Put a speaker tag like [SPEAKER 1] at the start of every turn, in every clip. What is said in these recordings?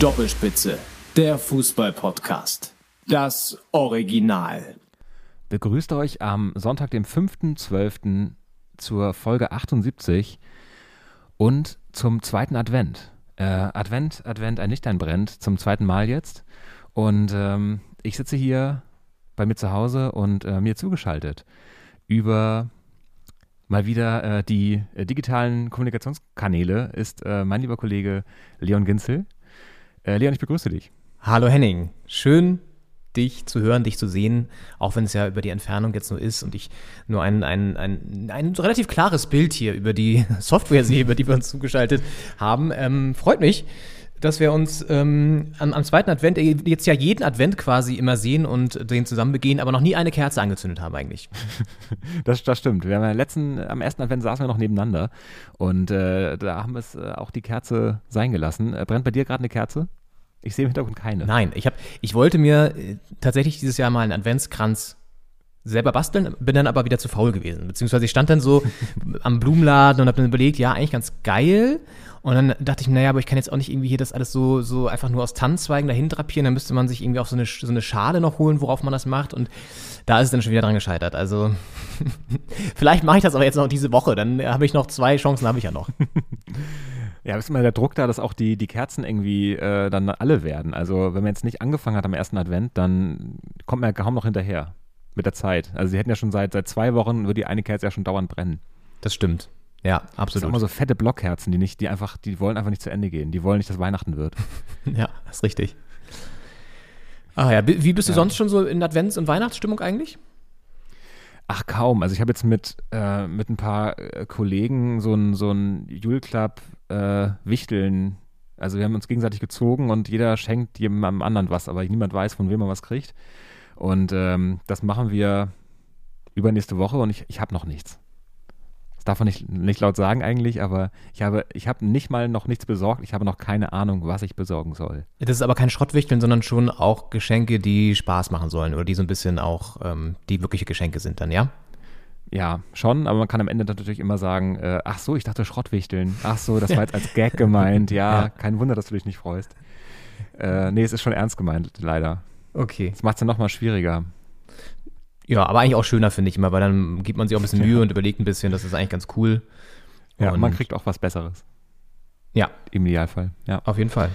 [SPEAKER 1] Doppelspitze, der Fußball-Podcast. Das Original.
[SPEAKER 2] begrüßt euch am Sonntag, dem 5.12. zur Folge 78 und zum zweiten Advent. Äh, Advent, Advent, ein Lichtlein brennt, zum zweiten Mal jetzt. Und ähm, ich sitze hier bei mir zu Hause und äh, mir zugeschaltet über mal wieder äh, die äh, digitalen Kommunikationskanäle ist äh, mein lieber Kollege Leon Ginzel. Äh, Leon, ich begrüße dich.
[SPEAKER 3] Hallo Henning, schön dich zu hören, dich zu sehen, auch wenn es ja über die Entfernung jetzt nur ist und ich nur ein, ein, ein, ein relativ klares Bild hier über die Software sehe, über die wir uns zugeschaltet haben. Ähm, freut mich, dass wir uns ähm, am, am zweiten Advent, äh, jetzt ja jeden Advent quasi immer sehen und den zusammen begehen, aber noch nie eine Kerze angezündet haben eigentlich.
[SPEAKER 2] Das, das stimmt. Wir haben ja letzten, am ersten Advent saßen wir noch nebeneinander und äh, da haben wir es äh, auch die Kerze sein gelassen. Äh, brennt bei dir gerade eine Kerze? Ich sehe im Hintergrund keine.
[SPEAKER 3] Nein, ich, hab, ich wollte mir äh, tatsächlich dieses Jahr mal einen Adventskranz selber basteln, bin dann aber wieder zu faul gewesen. Beziehungsweise ich stand dann so am Blumenladen und habe dann überlegt, ja, eigentlich ganz geil. Und dann dachte ich, naja, aber ich kann jetzt auch nicht irgendwie hier das alles so, so einfach nur aus Tannenzweigen dahin drapieren. Dann müsste man sich irgendwie auch so eine, so eine Schale noch holen, worauf man das macht. Und da ist es dann schon wieder dran gescheitert. Also vielleicht mache ich das aber jetzt noch diese Woche. Dann habe ich noch zwei Chancen, habe ich ja noch.
[SPEAKER 2] Ja, ist immer der Druck da, dass auch die, die Kerzen irgendwie äh, dann alle werden. Also wenn man jetzt nicht angefangen hat am ersten Advent, dann kommt man ja kaum noch hinterher mit der Zeit. Also sie hätten ja schon seit, seit zwei Wochen, würde die eine Kerze ja schon dauernd brennen.
[SPEAKER 3] Das stimmt. Ja,
[SPEAKER 2] Das sind
[SPEAKER 3] absolut.
[SPEAKER 2] immer so fette Blockkerzen, die nicht, die einfach, die wollen einfach nicht zu Ende gehen. Die wollen nicht, dass Weihnachten wird.
[SPEAKER 3] Ja, das ist richtig. Ah ja, wie bist du
[SPEAKER 2] Ja.
[SPEAKER 3] sonst schon so in Advents- und Weihnachtsstimmung eigentlich?
[SPEAKER 2] Ach kaum. Also ich habe jetzt mit, äh, mit ein paar äh, Kollegen so ein, so ein Julclub äh, Wichteln. Also wir haben uns gegenseitig gezogen und jeder schenkt jemandem anderen was, aber niemand weiß, von wem er was kriegt. Und ähm, das machen wir übernächste Woche und ich, ich habe noch nichts. Das darf man nicht, nicht laut sagen eigentlich, aber ich habe, ich habe nicht mal noch nichts besorgt. Ich habe noch keine Ahnung, was ich besorgen soll.
[SPEAKER 3] Das ist aber kein Schrottwichteln, sondern schon auch Geschenke, die Spaß machen sollen oder die so ein bisschen auch ähm, die wirkliche Geschenke sind dann, ja?
[SPEAKER 2] Ja, schon, aber man kann am Ende natürlich immer sagen, äh, ach so, ich dachte Schrottwichteln. Ach so, das war jetzt als Gag gemeint. Ja,
[SPEAKER 3] Ja.
[SPEAKER 2] kein Wunder, dass du dich nicht freust. Äh, nee, es ist schon ernst gemeint, leider.
[SPEAKER 3] Okay.
[SPEAKER 2] Das macht es ja nochmal schwieriger.
[SPEAKER 3] Ja, aber eigentlich auch schöner, finde ich immer, weil dann gibt man sich auch ein bisschen Mühe und überlegt ein bisschen, das ist eigentlich ganz cool.
[SPEAKER 2] Ja,
[SPEAKER 3] Und-
[SPEAKER 2] man kriegt auch was Besseres.
[SPEAKER 3] Ja,
[SPEAKER 2] Im Idealfall, ja.
[SPEAKER 3] auf jeden Fall.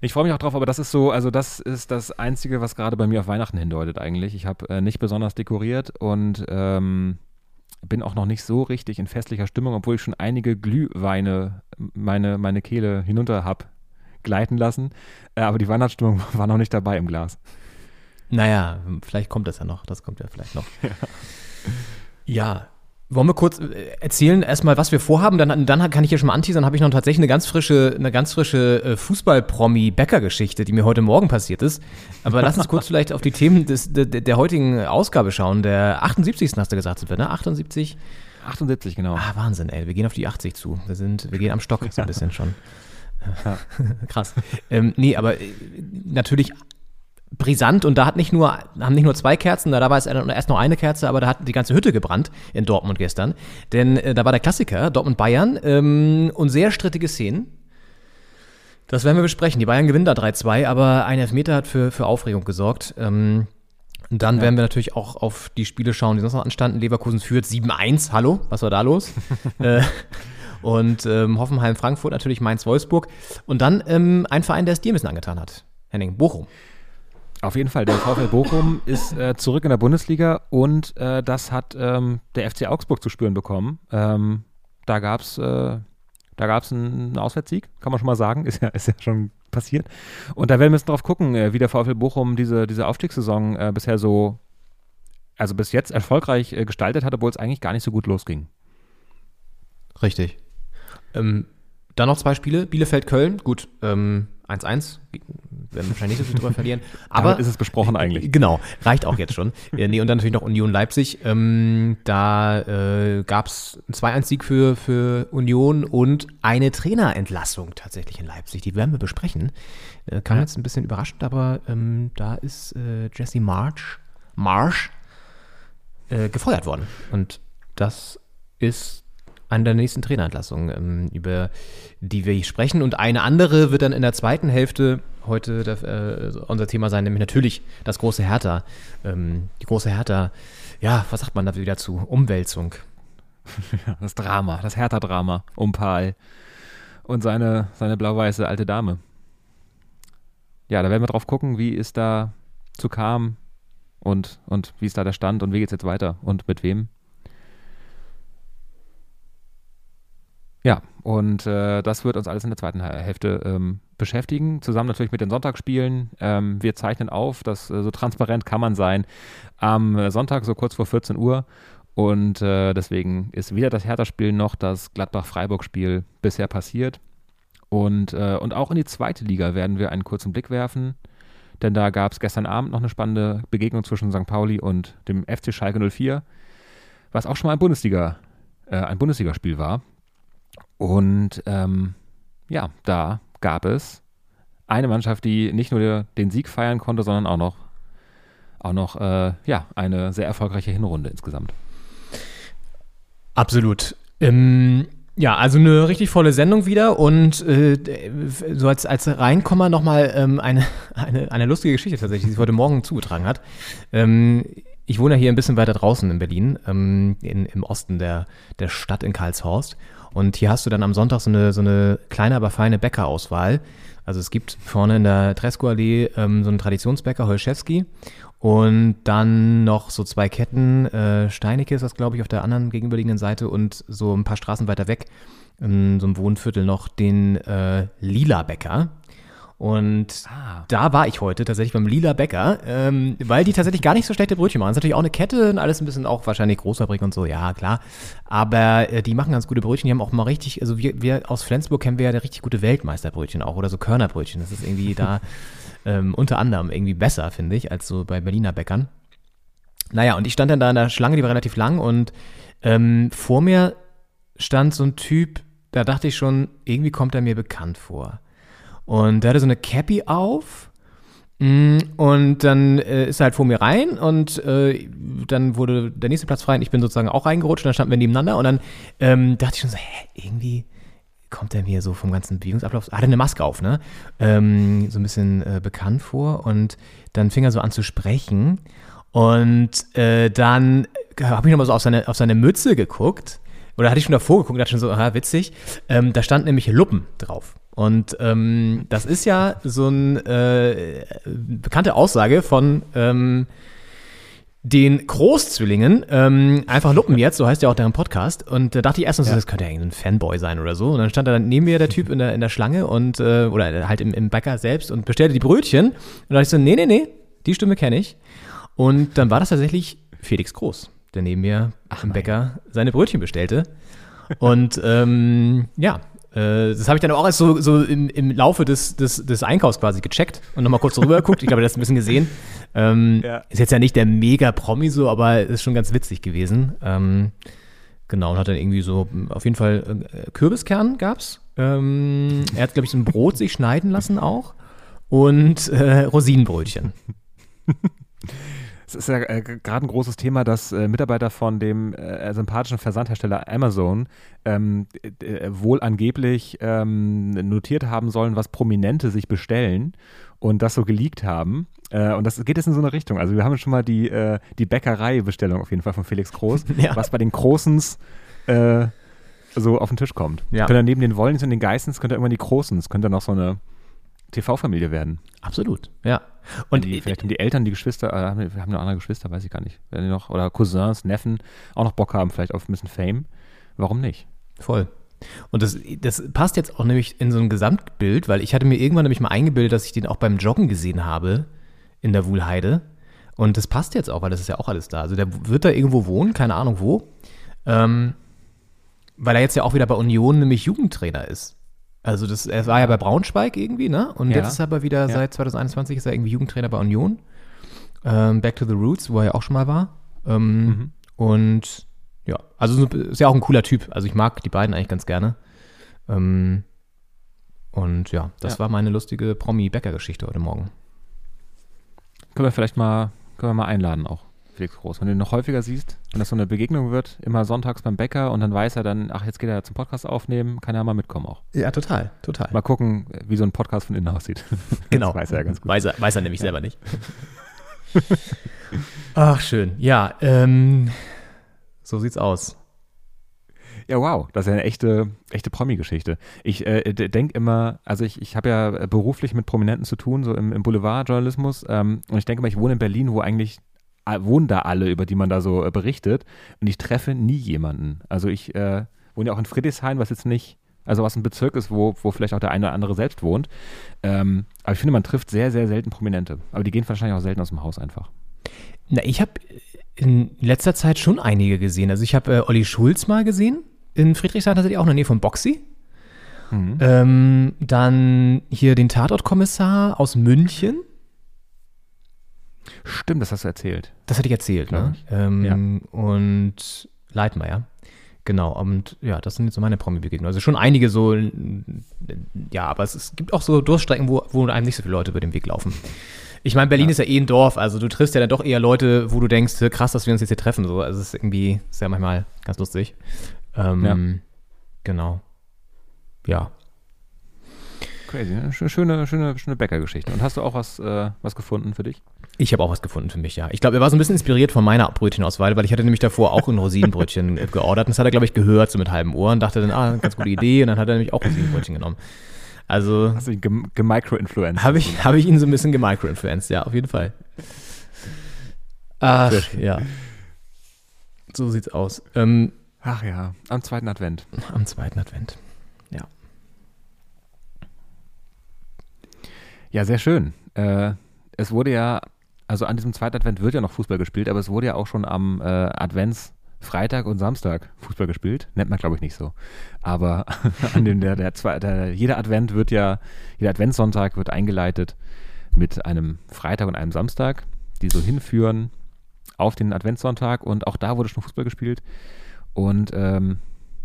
[SPEAKER 2] Ich freue mich auch drauf, aber das ist so, also das ist das Einzige, was gerade bei mir auf Weihnachten hindeutet eigentlich. Ich habe äh, nicht besonders dekoriert und ähm, bin auch noch nicht so richtig in festlicher Stimmung, obwohl ich schon einige Glühweine meine, meine Kehle hinunter habe gleiten lassen. Äh, aber die Weihnachtsstimmung war noch nicht dabei im Glas.
[SPEAKER 3] Naja, vielleicht kommt das ja noch. Das kommt ja vielleicht noch. Ja. Wollen wir kurz äh, erzählen erstmal, was wir vorhaben? Dann, dann kann ich hier schon mal anteasern, habe ich noch tatsächlich eine ganz frische, eine ganz frische äh, Fußball-Promi-Bäcker-Geschichte, die mir heute Morgen passiert ist. Aber lass uns kurz vielleicht auf die Themen des, der, der heutigen Ausgabe schauen. Der 78. hast du gesagt, sind wir, ne? 78?
[SPEAKER 2] 78, genau.
[SPEAKER 3] Ah, Wahnsinn, ey. Wir gehen auf die 80 zu. Wir sind, wir gehen am Stock so ein bisschen schon. Krass. Ähm, nee, aber äh, natürlich brisant und da hat nicht nur, haben nicht nur zwei Kerzen, da, da war es erst noch eine Kerze, aber da hat die ganze Hütte gebrannt in Dortmund gestern. Denn äh, da war der Klassiker, Dortmund-Bayern, ähm, und sehr strittige Szenen. Das werden wir besprechen. Die Bayern gewinnen da 3-2, aber ein Elfmeter hat für, für Aufregung gesorgt. Ähm, und dann werden wir natürlich auch auf die Spiele schauen, die sonst noch anstanden. Leverkusen führt 7-1. Hallo, was war da los? äh, und ähm, Hoffenheim, Frankfurt, natürlich Mainz-Wolfsburg. Und dann ähm, ein Verein, der es dir ein bisschen angetan hat. Henning, Bochum.
[SPEAKER 2] Auf jeden Fall, der VfL Bochum ist äh, zurück in der Bundesliga und äh, das hat ähm, der FC Augsburg zu spüren bekommen. Ähm, da gab es äh, da gab's einen Auswärtssieg, kann man schon mal sagen, ist ja, ist ja schon passiert. Und da werden wir jetzt drauf gucken, äh, wie der VfL Bochum diese, diese Aufstiegssaison äh, bisher so, also bis jetzt erfolgreich äh, gestaltet hat, obwohl es eigentlich gar nicht so gut losging.
[SPEAKER 3] Richtig. Ähm, dann noch zwei Spiele. Bielefeld-Köln. Gut, ähm, 1-1. Werden wahrscheinlich nicht so viel drüber verlieren. Aber
[SPEAKER 2] Damit ist es besprochen eigentlich.
[SPEAKER 3] Genau, reicht auch jetzt schon. ja, nee, und dann natürlich noch Union Leipzig. Ähm, da äh, gab es einen 2-1-Sieg für, für Union und eine Trainerentlassung tatsächlich in Leipzig. Die werden wir besprechen. Äh, kam jetzt ein bisschen überraschend, aber ähm, da ist äh, Jesse March, Marsh äh, gefeuert worden. Und das ist eine der nächsten Trainerentlassungen, ähm, über die wir sprechen. Und eine andere wird dann in der zweiten Hälfte heute der, äh, unser Thema sein, nämlich natürlich das große Hertha. Ähm, die große Hertha, ja, was sagt man da wieder zu? Umwälzung.
[SPEAKER 2] Das Drama, das Hertha-Drama um Paul und seine, seine blau-weiße alte Dame. Ja, da werden wir drauf gucken, wie es da zu kam und, und wie ist da der Stand und wie geht es jetzt weiter und mit wem. Ja, und äh, das wird uns alles in der zweiten Hälfte ähm, beschäftigen, zusammen natürlich mit den Sonntagsspielen. Ähm, wir zeichnen auf, das äh, so transparent kann man sein, am Sonntag so kurz vor 14 Uhr. Und äh, deswegen ist weder das Hertha-Spiel noch das Gladbach-Freiburg-Spiel bisher passiert. Und, äh, und auch in die zweite Liga werden wir einen kurzen Blick werfen, denn da gab es gestern Abend noch eine spannende Begegnung zwischen St. Pauli und dem FC Schalke 04, was auch schon mal ein Bundesliga, äh, ein Bundesligaspiel war. Und ähm, ja, da gab es eine Mannschaft, die nicht nur den Sieg feiern konnte, sondern auch noch, auch noch äh, ja, eine sehr erfolgreiche Hinrunde insgesamt.
[SPEAKER 3] Absolut. Ähm, ja, also eine richtig volle Sendung wieder und äh, so als, als Reinkommer nochmal ähm, eine, eine, eine lustige Geschichte tatsächlich, die sich heute Morgen zugetragen hat. Ähm, ich wohne ja hier ein bisschen weiter draußen in Berlin, ähm, in, im Osten der, der Stadt in Karlshorst. Und hier hast du dann am Sonntag so eine, so eine kleine, aber feine Bäckerauswahl. Also es gibt vorne in der Tresco-Allee ähm, so einen Traditionsbäcker, Holschewski. Und dann noch so zwei Ketten, äh, Steinecke ist das, glaube ich, auf der anderen gegenüberliegenden Seite und so ein paar Straßen weiter weg, in so einem Wohnviertel noch den äh, Lila Bäcker. Und
[SPEAKER 2] Ah.
[SPEAKER 3] da war ich heute tatsächlich beim Lila Bäcker, ähm, weil die tatsächlich gar nicht so schlechte Brötchen machen. Das ist natürlich auch eine Kette und alles ein bisschen auch wahrscheinlich Großfabrik und so, ja, klar. Aber äh, die machen ganz gute Brötchen. Die haben auch mal richtig, also wir, wir aus Flensburg kennen wir ja richtig gute Weltmeisterbrötchen auch oder so Körnerbrötchen. Das ist irgendwie da ähm, unter anderem irgendwie besser, finde ich, als so bei Berliner Bäckern. Naja, und ich stand dann da in der Schlange, die war relativ lang und ähm, vor mir stand so ein Typ, da dachte ich schon, irgendwie kommt er mir bekannt vor. Und der hatte so eine Cappy auf. mm, Und dann äh, ist er halt vor mir rein und äh, dann wurde der nächste Platz frei und ich bin sozusagen auch reingerutscht und dann standen wir nebeneinander und dann ähm, dachte ich schon so, hä, irgendwie kommt er mir so vom ganzen Bewegungsablauf, hat er eine Maske auf, ne? Ähm, so ein bisschen äh, bekannt vor und dann fing er so an zu sprechen und äh, dann habe ich nochmal so auf seine, auf seine Mütze geguckt oder hatte ich schon davor geguckt, dachte schon so, aha, witzig. Ähm, da stand nämlich Luppen drauf. Und ähm, das ist ja so eine äh, bekannte Aussage von ähm, den Großzwillingen, ähm, einfach Luppen jetzt, so heißt ja auch deren Podcast. Und da dachte ich erst mal so, das könnte ja irgendein Fanboy sein oder so. Und dann stand da neben mir der Typ in der, in der Schlange und, äh, oder halt im, im Bäcker selbst und bestellte die Brötchen. Und da dachte ich so, nee, nee, nee, die Stimme kenne ich. Und dann war das tatsächlich Felix Groß, der neben mir im Bäcker seine Brötchen bestellte. Und ähm, ja, das habe ich dann auch erst so, so im, im Laufe des, des, des Einkaufs quasi gecheckt und nochmal kurz rüber geguckt. Ich glaube, das ein bisschen gesehen. Ähm, Ist jetzt ja nicht der mega Promi so, aber ist schon ganz witzig gewesen. Ähm, genau, und hat dann irgendwie so, auf jeden Fall äh, Kürbiskern gab's. Ähm, er hat, glaube ich, so ein Brot sich schneiden lassen auch. Und äh, Rosinenbrötchen.
[SPEAKER 2] Es ist ja äh, gerade ein großes Thema, dass äh, Mitarbeiter von dem äh, sympathischen Versandhersteller Amazon ähm, äh, wohl angeblich ähm, notiert haben sollen, was Prominente sich bestellen und das so geleakt haben. Äh, und das geht jetzt in so eine Richtung. Also wir haben schon mal die, äh, die Bäckerei-Bestellung auf jeden Fall von Felix Groß,
[SPEAKER 3] Ja.
[SPEAKER 2] was bei den Großens so auf den Tisch kommt.
[SPEAKER 3] Ja.
[SPEAKER 2] Könnte neben den Wollens und den Geissens, könnte irgendwann die Großens, könnte noch so eine TV-Familie werden.
[SPEAKER 3] Absolut, ja.
[SPEAKER 2] Und die, vielleicht haben die Eltern, die Geschwister, äh, haben, wir haben noch andere Geschwister, weiß ich gar nicht. Wenn die noch, oder Cousins, Neffen auch noch Bock haben, vielleicht auf ein bisschen Fame. Warum nicht?
[SPEAKER 3] Voll. Und das, das passt jetzt auch nämlich in so ein Gesamtbild, weil ich hatte mir irgendwann nämlich mal eingebildet, dass ich den auch beim Joggen gesehen habe in der Wuhlheide. Und das passt jetzt auch, weil das ist ja auch alles da. Also der wird da irgendwo wohnen, keine Ahnung wo. Ähm, weil er jetzt ja auch wieder bei Union nämlich Jugendtrainer ist. Also das, er war ja bei Braunschweig irgendwie, ne? Und
[SPEAKER 2] Ja.
[SPEAKER 3] jetzt ist er aber wieder, seit 2021 ist er irgendwie Jugendtrainer bei Union. Ähm, Back to the Roots, wo er ja auch schon mal war. Ähm, Und ja, also so- ist ja auch ein cooler Typ. Also ich mag die beiden eigentlich ganz gerne. Ähm, und ja, das
[SPEAKER 2] Ja.
[SPEAKER 3] war meine lustige Promi-Bäcker-Geschichte heute Morgen.
[SPEAKER 2] Können wir vielleicht mal, können wir mal einladen auch, Felix Groß. Wenn du ihn noch häufiger siehst, wenn das so eine Begegnung wird, immer sonntags beim Bäcker und dann weiß er dann, ach, jetzt geht er zum Podcast aufnehmen, kann er mal mitkommen auch.
[SPEAKER 3] Ja, total, total.
[SPEAKER 2] Mal gucken, wie so ein Podcast von innen aussieht.
[SPEAKER 3] Genau.
[SPEAKER 2] Das weiß er ja ganz gut.
[SPEAKER 3] Weiß er, weiß er nämlich selber nicht. Ach, schön. Ja, ähm, so sieht's aus.
[SPEAKER 2] Ja, wow, das ist ja eine echte, echte Promi-Geschichte. Ich äh, denke immer, also ich, ich habe ja beruflich mit Prominenten zu tun, so im, im Boulevardjournalismus. Ähm, und ich denke mal, ich wohne in Berlin, wo eigentlich wohnen da alle, über die man da so äh, berichtet. Und ich treffe nie jemanden. Also ich äh, wohne ja auch in Friedrichshain, was jetzt nicht, also was ein Bezirk ist, wo, wo vielleicht auch der eine oder andere selbst wohnt. Ähm, aber ich finde, man trifft sehr, sehr selten Prominente. Aber die gehen wahrscheinlich auch selten aus dem Haus einfach.
[SPEAKER 3] Na, ich habe in letzter Zeit schon einige gesehen. Also ich habe äh, Olli Schulz mal gesehen. In Friedrichshain tatsächlich auch in der Nähe von Boxy. Ähm, dann hier den Tatortkommissar aus München.
[SPEAKER 2] Stimmt, das hast du erzählt.
[SPEAKER 3] Das hatte ich erzählt, ne? Ähm, Und Leitmeier. Genau, und ja, das sind jetzt so meine Promi-Begegnungen. Also schon einige so, ja, aber es, es gibt auch so Durststrecken, wo, wo einem nicht so viele Leute über den Weg laufen. Ich meine, Berlin ist ja eh ein Dorf, also du triffst ja dann doch eher Leute, wo du denkst, "Hä, krass, dass wir uns jetzt hier treffen. So. Also es ist irgendwie, ist ja manchmal ganz lustig. Ähm,
[SPEAKER 2] Ja.
[SPEAKER 3] Genau. Ja.
[SPEAKER 2] Crazy, ne? Sch- Schöne, schöne, schöne Bäckergeschichte. Und hast du auch was, äh, was gefunden für dich?
[SPEAKER 3] Ich habe auch was gefunden für mich, ja. Ich glaube, er war so ein bisschen inspiriert von meiner Brötchenauswahl, weil ich hatte nämlich davor auch ein Rosinenbrötchen geordert. Und das hat er, glaube ich, gehört, so mit halben Ohren. Dachte dann, ah, ganz gute Idee. Und dann hat er nämlich auch Rosinenbrötchen genommen. Also
[SPEAKER 2] Hast du ihn gem- gemicro-influenced?
[SPEAKER 3] habe ich, hab ich ihn so ein bisschen gemicroinfluenced, ja, auf jeden Fall. Ach, ja. So sieht's aus. Ähm,
[SPEAKER 2] Ach ja, am zweiten Advent.
[SPEAKER 3] am zweiten Advent. Ja.
[SPEAKER 2] Ja, sehr schön. Äh, es wurde ja, also an diesem zweiten Advent wird ja noch Fußball gespielt, aber es wurde ja auch schon am äh, Adventsfreitag und Samstag Fußball gespielt. Nennt man, glaube ich, nicht so. Aber an dem, der, der, zwei, der, jeder Advent wird ja, jeder Adventssonntag wird eingeleitet mit einem Freitag und einem Samstag, die so hinführen auf den Adventssonntag und auch da wurde schon Fußball gespielt. Und ähm,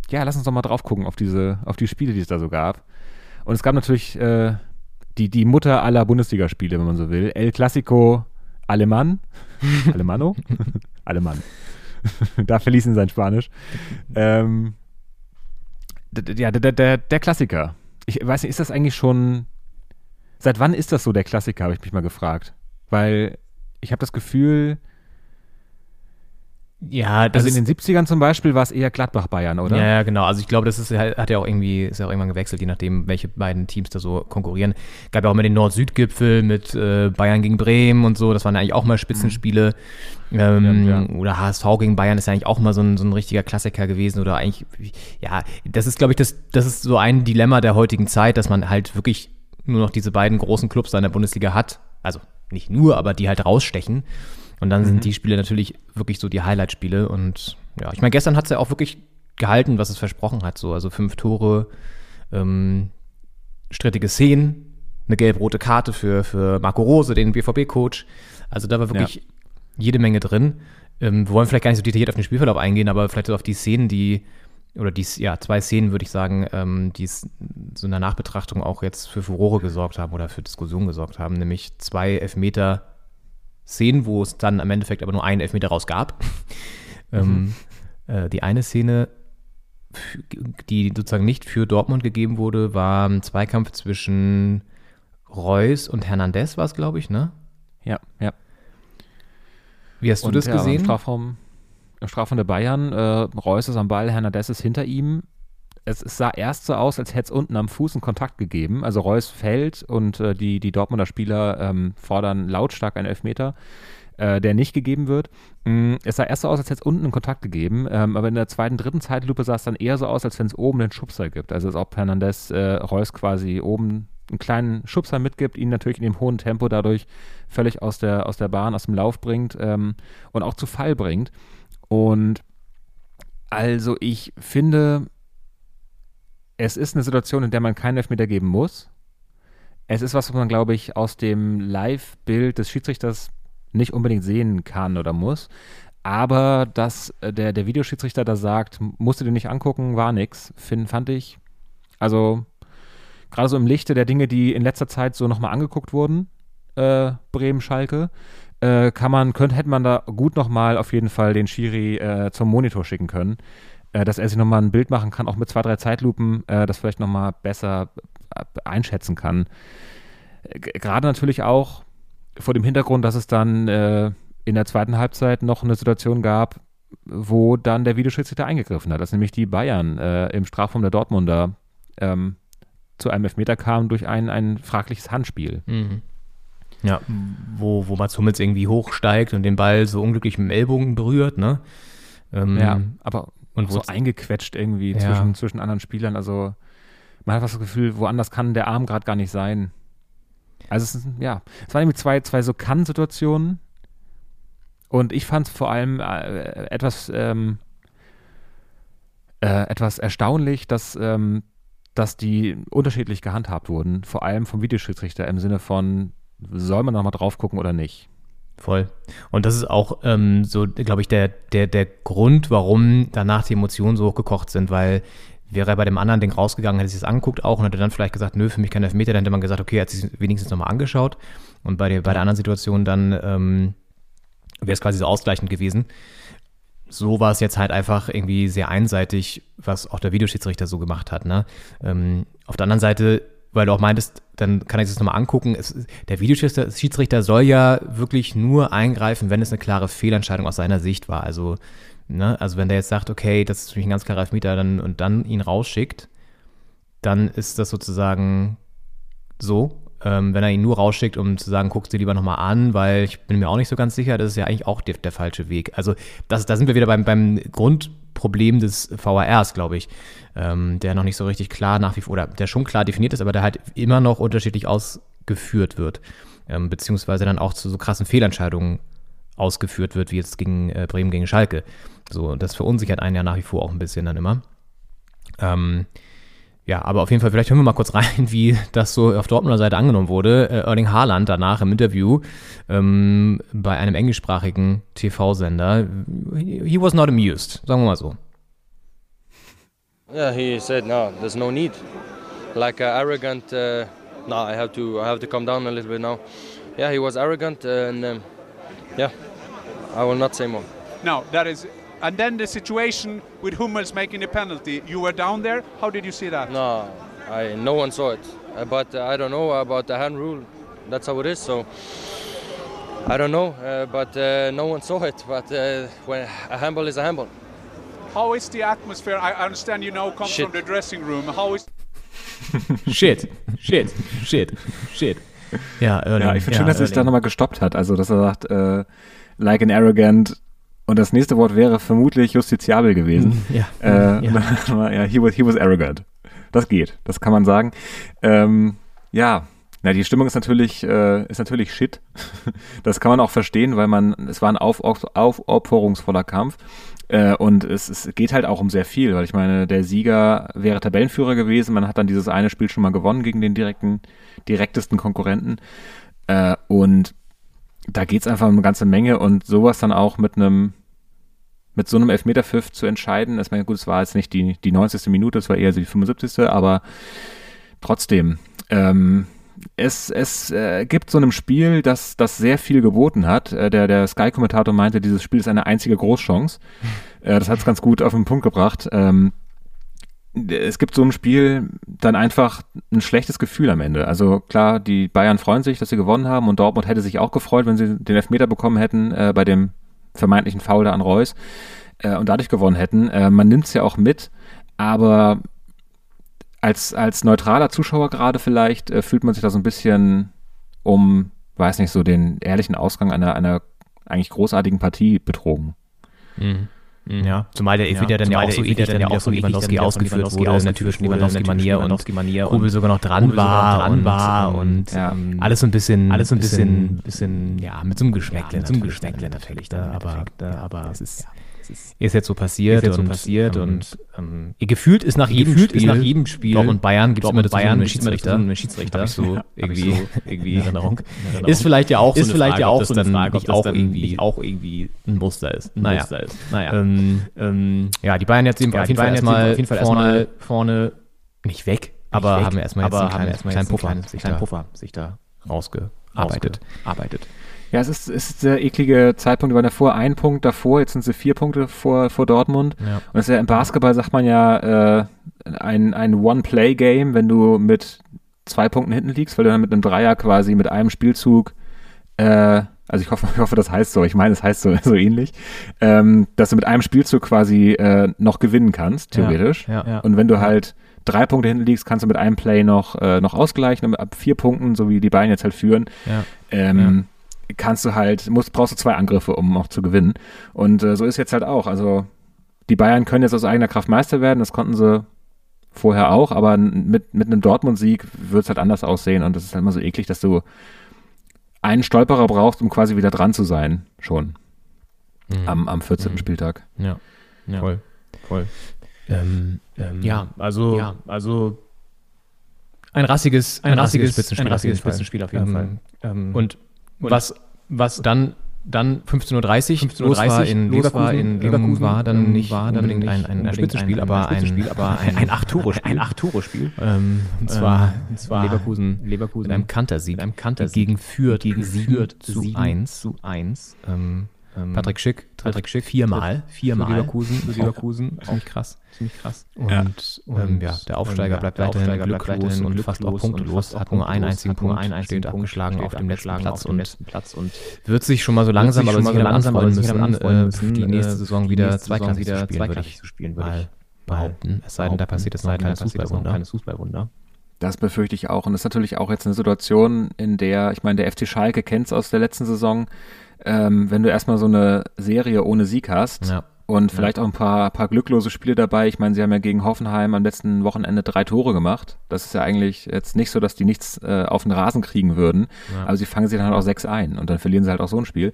[SPEAKER 2] ja, lass uns doch mal drauf gucken auf diese, auf die Spiele, die es da so gab. Und es gab natürlich äh, die, die Mutter aller Bundesligaspiele, wenn man so will. El Clasico Alemann. Alemano? Alemann. da verließ ihn sein Spanisch. Ähm, ja, der, der, der Klassiker. Ich weiß nicht, ist das eigentlich schon. Seit wann ist das so der Klassiker, habe ich mich mal gefragt. Weil ich habe das Gefühl,
[SPEAKER 3] Ja, das
[SPEAKER 2] also in den 70ern zum Beispiel war es eher Gladbach-Bayern, oder?
[SPEAKER 3] Ja, genau. Also ich glaube, das ist, hat ja auch irgendwie, ist ja auch irgendwann gewechselt, je nachdem, welche beiden Teams da so konkurrieren. Gab ja auch immer den Nord-Süd-Gipfel mit äh, Bayern gegen Bremen und so. Das waren ja eigentlich auch mal Spitzenspiele. Ähm,
[SPEAKER 2] Ja, ja.
[SPEAKER 3] Oder HSV gegen Bayern ist ja eigentlich auch mal so ein, so ein richtiger Klassiker gewesen. Oder eigentlich, ja, das ist, glaube ich, das, das ist so ein Dilemma der heutigen Zeit, dass man halt wirklich nur noch diese beiden großen Clubs da in der Bundesliga hat. Also nicht nur, aber die halt rausstechen. Und dann sind die Spiele natürlich wirklich so die Highlight-Spiele. Und ja, ich meine, gestern hat es ja auch wirklich gehalten, was es versprochen hat. So, also fünf Tore, ähm, strittige Szenen, eine gelb-rote Karte für, für Marco Rose, den BVB-Coach. Also da war wirklich jede Menge drin. Ähm, wir wollen vielleicht gar nicht so detailliert auf den Spielverlauf eingehen, aber vielleicht so auf die Szenen, die, oder die, ja, zwei Szenen, würde ich sagen, ähm, die es so in der Nachbetrachtung auch jetzt für Furore gesorgt haben oder für Diskussionen gesorgt haben, nämlich zwei Elfmeter Szenen, wo es dann im Endeffekt aber nur einen Elfmeter raus gab. ähm, äh, die eine Szene, die sozusagen nicht für Dortmund gegeben wurde, war ein Zweikampf zwischen Reus und Hernandez, war es, glaube ich, ne?
[SPEAKER 2] ja. ja.
[SPEAKER 3] Wie hast du
[SPEAKER 2] Und
[SPEAKER 3] das
[SPEAKER 2] ja, Im
[SPEAKER 3] gesehen?
[SPEAKER 2] Strafraum, im Strafraum der Bayern, äh, Reus ist am Ball, Hernandez ist hinter ihm. Es, es sah erst so aus, als hätte es unten am Fuß einen Kontakt gegeben. Also Reus fällt und äh, die, die Dortmunder Spieler ähm, fordern lautstark einen Elfmeter, äh, der nicht gegeben wird. Mm, es sah erst so aus, als hätte es unten einen Kontakt gegeben, ähm, aber in der zweiten, dritten Zeitlupe sah es dann eher so aus, als wenn es oben einen Schubser gibt. Also als ob Hernandez äh, Reus quasi oben einen kleinen Schubser mitgibt, ihn natürlich in dem hohen Tempo dadurch völlig aus der, aus der Bahn, aus dem Lauf bringt ähm, und auch zu Fall bringt. Und also ich finde, es ist eine Situation, in der man keinen Elfmeter geben muss. Es ist was, was man, glaube ich, aus dem Live-Bild des Schiedsrichters nicht unbedingt sehen kann oder muss. Aber dass äh, der, der Videoschiedsrichter da sagt, musst du dir nicht angucken, war nix, find, fand ich. Also, gerade so im Lichte der Dinge, die in letzter Zeit so nochmal angeguckt wurden, äh, Bremen-Schalke, äh, kann man, könnte, hätte man da gut nochmal auf jeden Fall den Schiri äh, zum Monitor schicken können, äh, dass er sich nochmal ein Bild machen kann, auch mit zwei, drei Zeitlupen, äh, das vielleicht nochmal besser äh, einschätzen kann. Äh, Gerade natürlich auch vor dem Hintergrund, dass es dann äh, in der zweiten Halbzeit noch eine Situation gab, wo dann der Videoschiedsrichter eingegriffen hat, dass nämlich die Bayern äh, im Strafraum der Dortmunder ähm, zu einem Elfmeter kamen durch ein, ein fragliches Handspiel.
[SPEAKER 3] Mhm. Ja, wo, wo Mats Hummels irgendwie hochsteigt und den Ball so unglücklich mit dem Ellbogen berührt, ne? Ähm,
[SPEAKER 2] Ja, aber
[SPEAKER 3] und
[SPEAKER 2] so eingequetscht irgendwie
[SPEAKER 3] Ja.
[SPEAKER 2] zwischen, zwischen anderen Spielern. Also man hat das Gefühl, woanders kann der Arm gerade gar nicht sein. Also es ist, ja, es waren irgendwie zwei, zwei so Kann-Situationen. Und ich fand es vor allem äh, etwas, ähm, äh, etwas erstaunlich, dass, ähm, dass die unterschiedlich gehandhabt wurden. Vor allem vom Videoschiedsrichter im Sinne von, soll man nochmal drauf gucken oder nicht?
[SPEAKER 3] Voll. Und das ist auch ähm, so, glaube ich, der, der, der Grund, warum danach die Emotionen so hochgekocht sind, weil wäre er bei dem anderen Ding rausgegangen, hätte sich das angeguckt auch und hätte dann vielleicht gesagt, nö, für mich kein Elfmeter, dann hätte man gesagt, okay, er hat sich wenigstens nochmal angeschaut. Und bei der, bei der anderen Situation dann ähm, wäre es quasi so ausgleichend gewesen. So war es jetzt halt einfach irgendwie sehr einseitig, was auch der Videoschiedsrichter so gemacht hat. Ne? Ähm, auf der anderen Seite, weil du auch meintest, dann kann ich das nochmal angucken. Es, der Videoschiedsrichter Schiedsrichter soll ja wirklich nur eingreifen, wenn es eine klare Fehlentscheidung aus seiner Sicht war. Also, ne, also wenn der jetzt sagt, okay, das ist für mich ein ganz klarer Elfmeter dann, und dann ihn rausschickt, dann ist das sozusagen so. Ähm, wenn er ihn nur rausschickt, um zu sagen, guckst dir lieber nochmal an, weil ich bin mir auch nicht so ganz sicher, das ist ja eigentlich auch der, der falsche Weg. Also das, da sind wir wieder beim, beim Grundproblem des VARs, glaube ich, ähm, der noch nicht so richtig klar nach wie vor, oder der schon klar definiert ist, aber der halt immer noch unterschiedlich ausgeführt wird, ähm, beziehungsweise dann auch zu so krassen Fehlentscheidungen ausgeführt wird, wie jetzt gegen äh, Bremen gegen Schalke. So, das verunsichert einen ja nach wie vor auch ein bisschen dann immer. Ähm, ja, aber auf jeden Fall, vielleicht hören wir mal kurz rein, wie das so auf Dortmunder Seite angenommen wurde. Äh, Erling Haaland danach im Interview ähm, bei einem englischsprachigen TV-Sender. He, he was not amused, sagen wir mal so.
[SPEAKER 4] Yeah, he said no, there's no need. Like uh, arrogant. Uh, no, I have to. I have to calm down a little bit now. Yeah, he was arrogant, and um, yeah, I will not say more.
[SPEAKER 5] No, that is. And then the situation with Hummels making the penalty. You were down there. How did you see that?
[SPEAKER 4] No, I no one saw it, uh, but uh, I don't know about the hand rule. That's how it is. So I don't know, uh, but uh, no one saw it. But uh, when a handball is a handball.
[SPEAKER 5] How is the atmosphere? I I understand you know come
[SPEAKER 4] Shit.
[SPEAKER 5] from the dressing room. How is
[SPEAKER 3] Shit, shit, shit, shit. Ja, Erling,
[SPEAKER 6] Ja, ich finde schön, dass er sich da
[SPEAKER 3] Erling.
[SPEAKER 6] nochmal gestoppt hat. Also, dass er sagt, äh, like an arrogant. Und das nächste Wort wäre vermutlich justiziabel gewesen.
[SPEAKER 3] Ja,
[SPEAKER 6] Äh,
[SPEAKER 3] ja.
[SPEAKER 6] ja. ja, he was, he was arrogant. Das geht, das kann man sagen. Ähm, ja, na, die Stimmung ist natürlich, äh, ist natürlich shit. Das kann man auch verstehen, weil man, es war ein auf, aufopferungsvoller Kampf. Äh, und es, es geht halt auch um sehr viel, weil ich meine, der Sieger wäre Tabellenführer gewesen. Man hat dann dieses eine Spiel schon mal gewonnen gegen den direkten, direktesten Konkurrenten. Äh, und da geht's einfach um eine ganze Menge und sowas dann auch mit einem mit so einem Elfmeterpfiff zu entscheiden. Ich meine, gut, es war jetzt nicht die, die 90. Minute, es war eher so die 75. Aber trotzdem, ähm, es, es äh, gibt so einem Spiel, das, das sehr viel geboten hat. Äh, der der Sky-Kommentator meinte, dieses Spiel ist eine einzige Großchance. Äh, das hat es ganz gut auf den Punkt gebracht. Ähm, es gibt so im Spiel dann einfach ein schlechtes Gefühl am Ende. Also klar, die Bayern freuen sich, dass sie gewonnen haben und Dortmund hätte sich auch gefreut, wenn sie den Elfmeter bekommen hätten äh, bei dem vermeintlichen Foul da an Reus äh, und dadurch gewonnen hätten. Äh, man nimmt es ja auch mit, aber als, als neutraler Zuschauer gerade vielleicht äh, fühlt man sich da so ein bisschen um, weiß nicht, so den ehrlichen Ausgang einer, einer eigentlich großartigen Partie betrogen.
[SPEAKER 3] Mhm. Ja, zumal der Elfmeter
[SPEAKER 6] Ja,
[SPEAKER 3] dann ja auch
[SPEAKER 6] der
[SPEAKER 3] so ewig dann ja auch so Lewandowski ausgeführt wurde, natürlich Lewandowski-Manier und
[SPEAKER 2] Lewandowski-Manier
[SPEAKER 3] Rubel sogar noch dran war
[SPEAKER 2] dran
[SPEAKER 3] und,
[SPEAKER 2] war
[SPEAKER 3] und,
[SPEAKER 2] und,
[SPEAKER 3] ja,
[SPEAKER 2] ähm,
[SPEAKER 3] alles so ein bisschen,
[SPEAKER 2] alles so ein bisschen-
[SPEAKER 3] bisschen, ja, mit so einem Geschmäckle,
[SPEAKER 2] mit so einem
[SPEAKER 3] natürlich
[SPEAKER 2] Geschmäckle natürlich
[SPEAKER 3] aber, ja,
[SPEAKER 2] aber
[SPEAKER 3] es ist, ist jetzt so passiert,
[SPEAKER 7] Ist jetzt so
[SPEAKER 3] und,
[SPEAKER 7] passiert
[SPEAKER 3] ähm,
[SPEAKER 7] und,
[SPEAKER 3] ähm, ihr gefühlt ist nach jedem Spiel,
[SPEAKER 7] ist nach jedem Spiel
[SPEAKER 3] Dortmund Bayern gibt es immer
[SPEAKER 7] Bayern
[SPEAKER 3] einen Schiedsrichter,
[SPEAKER 7] Schiedsrichter.
[SPEAKER 3] Hab ich so
[SPEAKER 7] Ja,
[SPEAKER 3] irgendwie,
[SPEAKER 7] ich so
[SPEAKER 3] irgendwie in Erinnerung.
[SPEAKER 7] Erinnerung.
[SPEAKER 3] Ist vielleicht ja auch so
[SPEAKER 7] Ist
[SPEAKER 3] eine
[SPEAKER 7] vielleicht
[SPEAKER 3] Frage,
[SPEAKER 7] ja auch so eine Frage, ob das dann
[SPEAKER 3] irgendwie
[SPEAKER 7] auch irgendwie
[SPEAKER 3] ein Muster ist.
[SPEAKER 7] ein
[SPEAKER 3] Naja.
[SPEAKER 7] Muster ist. Naja.
[SPEAKER 3] Ähm,
[SPEAKER 7] Ähm,
[SPEAKER 3] ja, die Bayern jetzt eben
[SPEAKER 7] ja,
[SPEAKER 3] auf jeden Fall erstmal vorne,
[SPEAKER 7] vorne
[SPEAKER 3] nicht weg, aber haben erstmal jetzt einen kleinen, Puffer sich da rausgearbeitet.
[SPEAKER 2] Ja, es ist, es ist der eklige Zeitpunkt. Wir waren davor ein Punkt davor, jetzt sind sie vier Punkte vor, vor Dortmund.
[SPEAKER 3] Ja.
[SPEAKER 2] Und das ist ja im Basketball, sagt man ja, äh, ein, ein One-Play-Game, wenn du mit zwei Punkten hinten liegst, weil du dann mit einem Dreier quasi mit einem Spielzug, äh, also ich hoffe, ich hoffe, das heißt so, ich meine, es heißt so, so ähnlich, ähm, dass du mit einem Spielzug quasi äh, noch gewinnen kannst, theoretisch.
[SPEAKER 3] Ja, ja.
[SPEAKER 2] Und wenn du halt drei Punkte hinten liegst, kannst du mit einem Play noch, äh, noch ausgleichen und ab vier Punkten, so wie die beiden jetzt halt führen, ähm, kannst du halt, musst, brauchst du zwei Angriffe, um auch zu gewinnen. Und äh, so ist jetzt halt auch. Also die Bayern können jetzt aus eigener Kraft Meister werden, das konnten sie vorher auch, aber mit, mit einem Dortmund-Sieg wird es halt anders aussehen und das ist halt immer so eklig, dass du einen Stolperer brauchst, um quasi wieder dran zu sein, schon
[SPEAKER 3] Mhm.
[SPEAKER 2] am, am 14.
[SPEAKER 3] Mhm.
[SPEAKER 2] Spieltag.
[SPEAKER 3] Ja,
[SPEAKER 7] Ja.
[SPEAKER 3] voll.
[SPEAKER 7] Voll.
[SPEAKER 3] Ähm,
[SPEAKER 7] Ähm,
[SPEAKER 3] ja, also
[SPEAKER 7] ja, also
[SPEAKER 3] ein rassiges,
[SPEAKER 7] ein rassiges,
[SPEAKER 3] Spitzenspiel
[SPEAKER 7] ein rassiges
[SPEAKER 3] auf jeden Fall.
[SPEAKER 7] Spitzenspiel auf jeden
[SPEAKER 3] Ähm,
[SPEAKER 7] Fall. Ähm,
[SPEAKER 3] Und,
[SPEAKER 7] und
[SPEAKER 3] was,
[SPEAKER 7] was
[SPEAKER 3] dann, dann 15.30 Uhr
[SPEAKER 7] 15:30
[SPEAKER 3] los war in
[SPEAKER 7] los war in Leverkusen,
[SPEAKER 3] war dann
[SPEAKER 7] ähm,
[SPEAKER 3] nicht
[SPEAKER 7] war dann
[SPEAKER 3] unbedingt ein, ein, ein Spitzenspiel, aber
[SPEAKER 7] ein
[SPEAKER 3] ein,
[SPEAKER 7] Spitzenspiel, aber ein-
[SPEAKER 3] ein Acht-Tore-Spiel.
[SPEAKER 7] ein Acht-Tore-Spiel.
[SPEAKER 3] Ähm, und zwar,
[SPEAKER 7] und zwar
[SPEAKER 3] Leverkusen,
[SPEAKER 7] Leverkusen
[SPEAKER 3] mit einem Kantersieg,
[SPEAKER 7] mit einem Kantersieg
[SPEAKER 3] gegen Fürth,
[SPEAKER 7] gegen Fürth
[SPEAKER 3] zu
[SPEAKER 7] sieben
[SPEAKER 3] 1.
[SPEAKER 7] zu 1.
[SPEAKER 3] Ähm,
[SPEAKER 7] Ähm,
[SPEAKER 3] Patrick Schick, Patrick Schick viermal,
[SPEAKER 7] viermal
[SPEAKER 3] Leverkusen,
[SPEAKER 7] Leverkusen.
[SPEAKER 3] ziemlich krass.
[SPEAKER 7] Ziemlich krass.
[SPEAKER 3] Und,
[SPEAKER 2] Ja.
[SPEAKER 3] ähm, ja, der Aufsteiger
[SPEAKER 7] ähm,
[SPEAKER 3] bleibt
[SPEAKER 7] der
[SPEAKER 3] weiterhin
[SPEAKER 7] Aufsteiger bleibt
[SPEAKER 3] glücklos
[SPEAKER 7] weiterhin
[SPEAKER 3] und fast auch
[SPEAKER 7] und
[SPEAKER 3] punktlos, hat nur einen einzigen Punkt,
[SPEAKER 7] einen einzigen
[SPEAKER 3] steht
[SPEAKER 7] Punkt,
[SPEAKER 3] abgeschlagen auf dem letzten Platz und
[SPEAKER 7] Platz und
[SPEAKER 3] wird sich schon mal so langsam, aber
[SPEAKER 7] so langsam, sicher
[SPEAKER 3] müssen, die nächste
[SPEAKER 7] äh,
[SPEAKER 3] Saison
[SPEAKER 7] die
[SPEAKER 3] wieder
[SPEAKER 7] nächste Saison
[SPEAKER 3] zweiklassig
[SPEAKER 7] wieder
[SPEAKER 3] zu spielen, würde
[SPEAKER 7] zweiklassig
[SPEAKER 3] ich
[SPEAKER 7] zu spielen, würde ich
[SPEAKER 3] behaupten. Es sei denn, da passiert noch ein kleines Fußballwunder.
[SPEAKER 2] Das befürchte ich auch. Und das ist natürlich auch jetzt eine Situation, in der, ich meine, der FC Schalke kennt es aus der letzten Saison, ähm, wenn du erstmal so eine Serie ohne Sieg hast
[SPEAKER 3] Ja.
[SPEAKER 2] Und vielleicht auch ein paar, paar glücklose Spiele dabei. Ich meine, sie haben ja gegen Hoffenheim am letzten Wochenende drei Tore gemacht. Das ist ja eigentlich jetzt nicht so, dass die nichts äh, auf den Rasen kriegen würden,
[SPEAKER 3] Ja.
[SPEAKER 2] aber sie fangen sich dann halt auch sechs ein und dann verlieren sie halt auch so ein Spiel.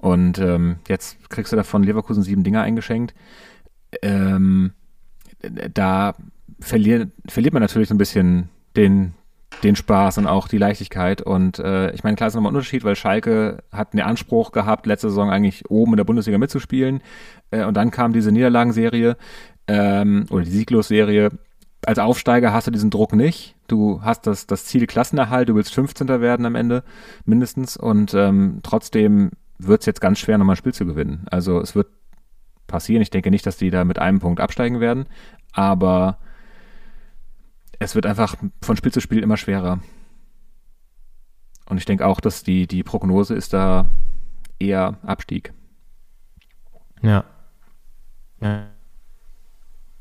[SPEAKER 2] Und ähm, jetzt kriegst du davon Leverkusen sieben Dinger eingeschenkt. Ähm, da verliert, verliert man natürlich so ein bisschen den, den Spaß und auch die Leichtigkeit. Und äh, ich meine, klar ist nochmal ein Unterschied, weil Schalke hat den Anspruch gehabt, letzte Saison eigentlich oben in der Bundesliga mitzuspielen. Äh, und dann kam diese Niederlagenserie ähm, oder die Sieglosserie. Als Aufsteiger hast du diesen Druck nicht. Du hast das, das Ziel Klassenerhalt, du willst 15. werden am Ende mindestens. Und ähm, trotzdem wird es jetzt ganz schwer, nochmal ein Spiel zu gewinnen. Also es wird passieren. Ich denke nicht, dass die da mit einem Punkt absteigen werden. Aber es wird einfach von Spiel zu Spiel immer schwerer. Und ich denke auch, dass die, die Prognose ist da eher Abstieg.
[SPEAKER 3] Ja. Ja.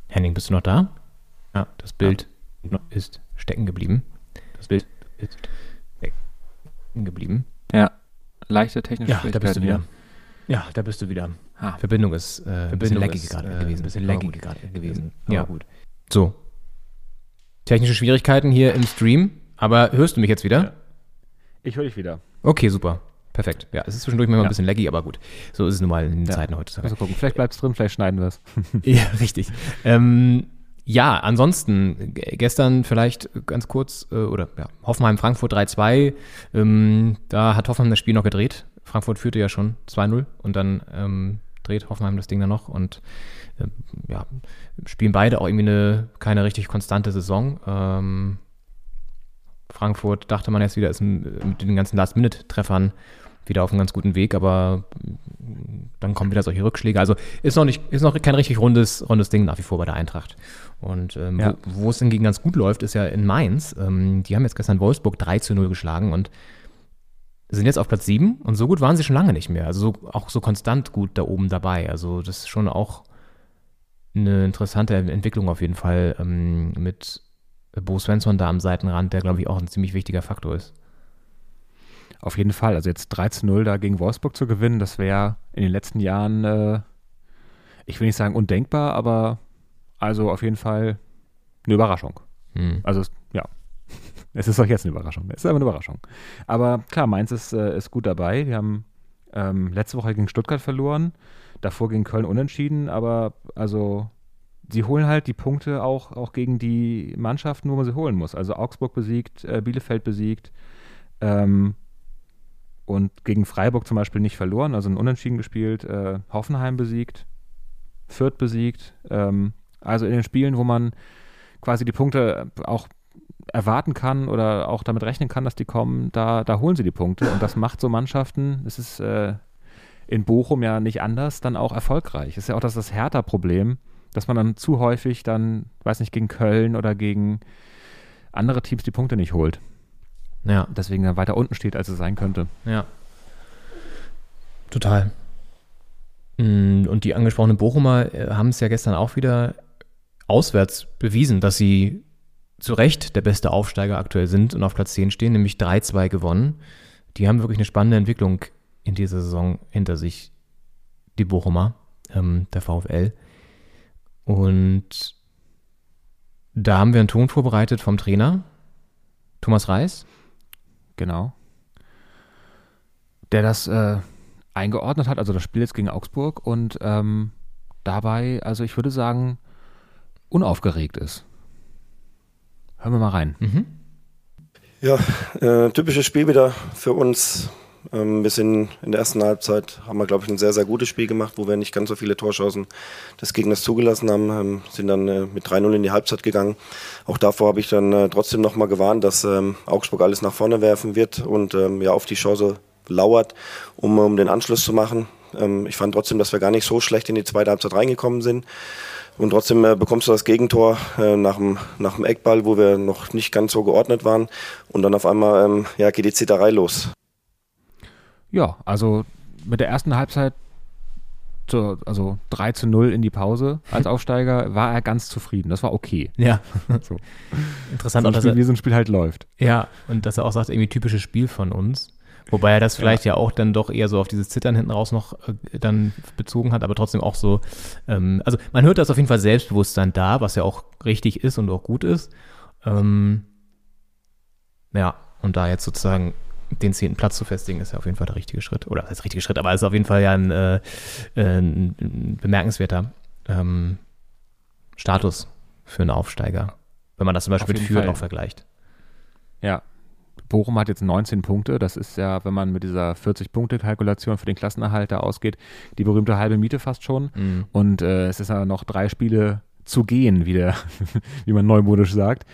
[SPEAKER 3] Henning, bist du noch da? Ja, das Bild ist stecken geblieben. Das Bild ist stecken geblieben.
[SPEAKER 2] Ja, leichte technische
[SPEAKER 3] Ja, da bist du wieder.
[SPEAKER 2] Schwierigkeiten
[SPEAKER 7] Ja, da bist du wieder.
[SPEAKER 3] Ah, Verbindung ist äh, ein bisschen
[SPEAKER 7] ist,
[SPEAKER 3] gerade
[SPEAKER 7] äh,
[SPEAKER 3] gewesen.
[SPEAKER 7] Ein bisschen
[SPEAKER 3] gut.
[SPEAKER 7] gerade gewesen.
[SPEAKER 3] Ja.
[SPEAKER 7] Aber gut.
[SPEAKER 3] So. Technische Schwierigkeiten hier im Stream. Aber hörst du mich jetzt wieder?
[SPEAKER 2] Ja. Ich höre dich wieder.
[SPEAKER 3] Okay, super. Perfekt. Ja, es ist zwischendurch manchmal
[SPEAKER 2] Ja.
[SPEAKER 3] ein bisschen laggy, aber gut. So ist es nun mal in den
[SPEAKER 2] Ja.
[SPEAKER 3] Zeiten heutzutage.
[SPEAKER 2] Also gucken, vielleicht bleibt es drin, vielleicht schneiden wir es.
[SPEAKER 3] Ja, richtig. Ähm, ja, ansonsten, gestern vielleicht ganz kurz, äh, oder ja, Hoffenheim-Frankfurt 3-2, ähm, da hat Hoffenheim das Spiel noch gedreht. Frankfurt führte ja schon 2-0 und dann ähm, dreht Hoffenheim das Ding dann noch und ähm, ja, spielen beide auch irgendwie eine keine richtig konstante Saison. Ähm, Frankfurt dachte man jetzt wieder, ist ein- mit den ganzen Last-Minute-Treffern wieder auf einem ganz guten Weg, aber mm, dann kommen wieder solche Rückschläge. Also ist noch nicht, ist noch kein richtig rundes, rundes Ding nach wie vor bei der Eintracht. Und ähm,
[SPEAKER 2] Ja.
[SPEAKER 3] wo, wo es hingegen ganz gut läuft, ist ja in Mainz. Ähm, die haben jetzt gestern Wolfsburg 3 zu 0 geschlagen und sind jetzt auf Platz 7 und so gut waren sie schon lange nicht mehr. Also so, auch so konstant gut da oben dabei. Also das ist schon auch eine interessante Entwicklung auf jeden Fall ähm, mit Bo Svensson da am Seitenrand, der glaube ich auch ein ziemlich wichtiger Faktor ist.
[SPEAKER 2] Auf jeden Fall. Also jetzt 13-0 da gegen Wolfsburg zu gewinnen, das wäre in den letzten Jahren, äh, ich will nicht sagen undenkbar, aber also auf jeden Fall eine Überraschung.
[SPEAKER 3] Hm.
[SPEAKER 2] Also ja, es ist auch jetzt eine Überraschung. Es ist aber eine Überraschung. Aber klar, Mainz ist, äh, ist gut dabei. Die haben ähm, letzte Woche gegen Stuttgart verloren. davor gegen Köln unentschieden, aber also sie holen halt die Punkte auch, auch gegen die Mannschaften, wo man sie holen muss. Also Augsburg besiegt, äh, Bielefeld besiegt ähm, und gegen Freiburg zum Beispiel nicht verloren, also ein Unentschieden gespielt, äh, Hoffenheim besiegt, Fürth besiegt. Ähm, also in den Spielen, wo man quasi die Punkte auch erwarten kann oder auch damit rechnen kann, dass die kommen, da, da holen sie die Punkte. Und das macht so Mannschaften, es ist äh, in Bochum ja nicht anders, dann auch erfolgreich. Ist ja auch das, das Hertha-Problem, dass man dann zu häufig dann, weiß nicht, gegen Köln oder gegen andere Teams die Punkte nicht holt.
[SPEAKER 3] Ja.
[SPEAKER 2] Deswegen dann weiter unten steht, als es sein könnte.
[SPEAKER 3] Ja. Total. Mm, Und die angesprochenen Bochumer äh, haben es ja gestern auch wieder auswärts bewiesen, dass sie zu Recht der beste Aufsteiger aktuell sind und auf Platz 10 stehen, nämlich 3-2 gewonnen. Die haben wirklich eine spannende Entwicklung in dieser Saison hinter sich, die Bochumer, ähm, der VfL. Und da haben wir einen Ton vorbereitet vom Trainer, Thomas Reis.
[SPEAKER 2] Genau. Der das äh, eingeordnet hat, also das Spiel jetzt gegen Augsburg und ähm, dabei, also ich würde sagen, unaufgeregt ist. Hören wir mal rein.
[SPEAKER 8] Ja, äh, typisches Spiel wieder für uns. Ähm, wir sind in der ersten Halbzeit, haben wir, glaube ich, ein sehr, sehr gutes Spiel gemacht, wo wir nicht ganz so viele Torchancen des Gegners zugelassen haben, ähm, sind dann äh, mit 3-0 in die Halbzeit gegangen. Auch davor habe ich dann äh, trotzdem nochmal gewarnt, dass ähm, Augsburg alles nach vorne werfen wird und ähm, ja auf die Chance lauert, um, um den Anschluss zu machen. Ähm, ich fand trotzdem, dass wir gar nicht so schlecht in die zweite Halbzeit reingekommen sind. Und trotzdem äh, bekommst du das Gegentor äh, nach, dem, nach dem Eckball, wo wir noch nicht ganz so geordnet waren. Und dann auf einmal ähm, ja, geht die Zitterei los.
[SPEAKER 2] Ja, also mit der ersten Halbzeit, zu, also 3 zu 0 in die Pause als Aufsteiger, war er ganz zufrieden. Das war okay.
[SPEAKER 3] Ja.
[SPEAKER 2] so.
[SPEAKER 3] Interessant
[SPEAKER 2] so
[SPEAKER 3] dass
[SPEAKER 2] Spiel,
[SPEAKER 3] er-
[SPEAKER 2] wie so ein Spiel halt läuft.
[SPEAKER 3] Ja, und dass er auch sagt, irgendwie typisches Spiel von uns. Wobei er das vielleicht ja. auch dann doch eher so auf dieses Zittern hinten raus noch äh, dann bezogen hat, aber trotzdem auch so, ähm, also man hört, dass auf jeden Fall Selbstbewusstsein da, was ja auch richtig ist und auch gut ist. Ähm, ja, und da jetzt sozusagen den zehnten Platz zu festigen, ist ja auf jeden Fall der richtige Schritt. Oder das richtige Schritt, aber es ist auf jeden Fall ja ein, äh, ein, ein bemerkenswerter ähm, Status für einen Aufsteiger, wenn man das zum Beispiel mit Fürth auch vergleicht.
[SPEAKER 2] Ja. Bochum hat jetzt 19 Punkte. Das ist ja, wenn man mit dieser 40-Punkte-Kalkulation für den Klassenerhalt da ausgeht, die berühmte halbe Miete fast schon.
[SPEAKER 3] Mhm.
[SPEAKER 2] Und äh, es ist ja noch drei Spiele zu gehen, wie, der, wie man neumodisch sagt,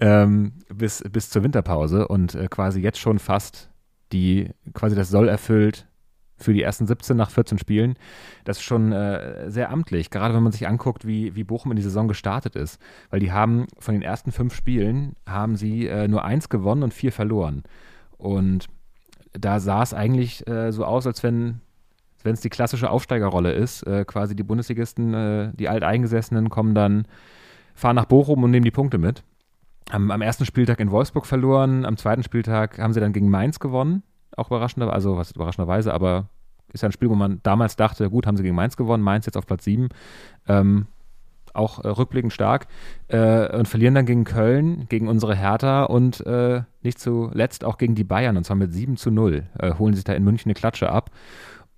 [SPEAKER 2] ähm, bis, bis zur Winterpause und äh, quasi jetzt schon fast die, quasi das Soll erfüllt für die ersten 17 nach 14 Spielen. Das ist schon äh, sehr amtlich, gerade wenn man sich anguckt, wie, wie Bochum in die Saison gestartet ist. Weil die haben von den ersten fünf Spielen haben sie äh, nur eins gewonnen und vier verloren. Und da sah es eigentlich äh, so aus, als wenn wenn es die klassische Aufsteigerrolle ist, äh, quasi die Bundesligisten, äh, die Alteingesessenen kommen dann, fahren nach Bochum und nehmen die Punkte mit. Am, am ersten Spieltag in Wolfsburg verloren, am zweiten Spieltag haben sie dann gegen Mainz gewonnen, auch überraschender, also was überraschenderweise, aber ist ja ein Spiel, wo man damals dachte, gut, haben sie gegen Mainz gewonnen, Mainz jetzt auf Platz 7, ähm, auch äh, rückblickend stark, äh, und verlieren dann gegen Köln, gegen unsere Hertha und äh, nicht zuletzt auch gegen die Bayern, und zwar mit 7 zu 0, äh, holen sich da in München eine Klatsche ab.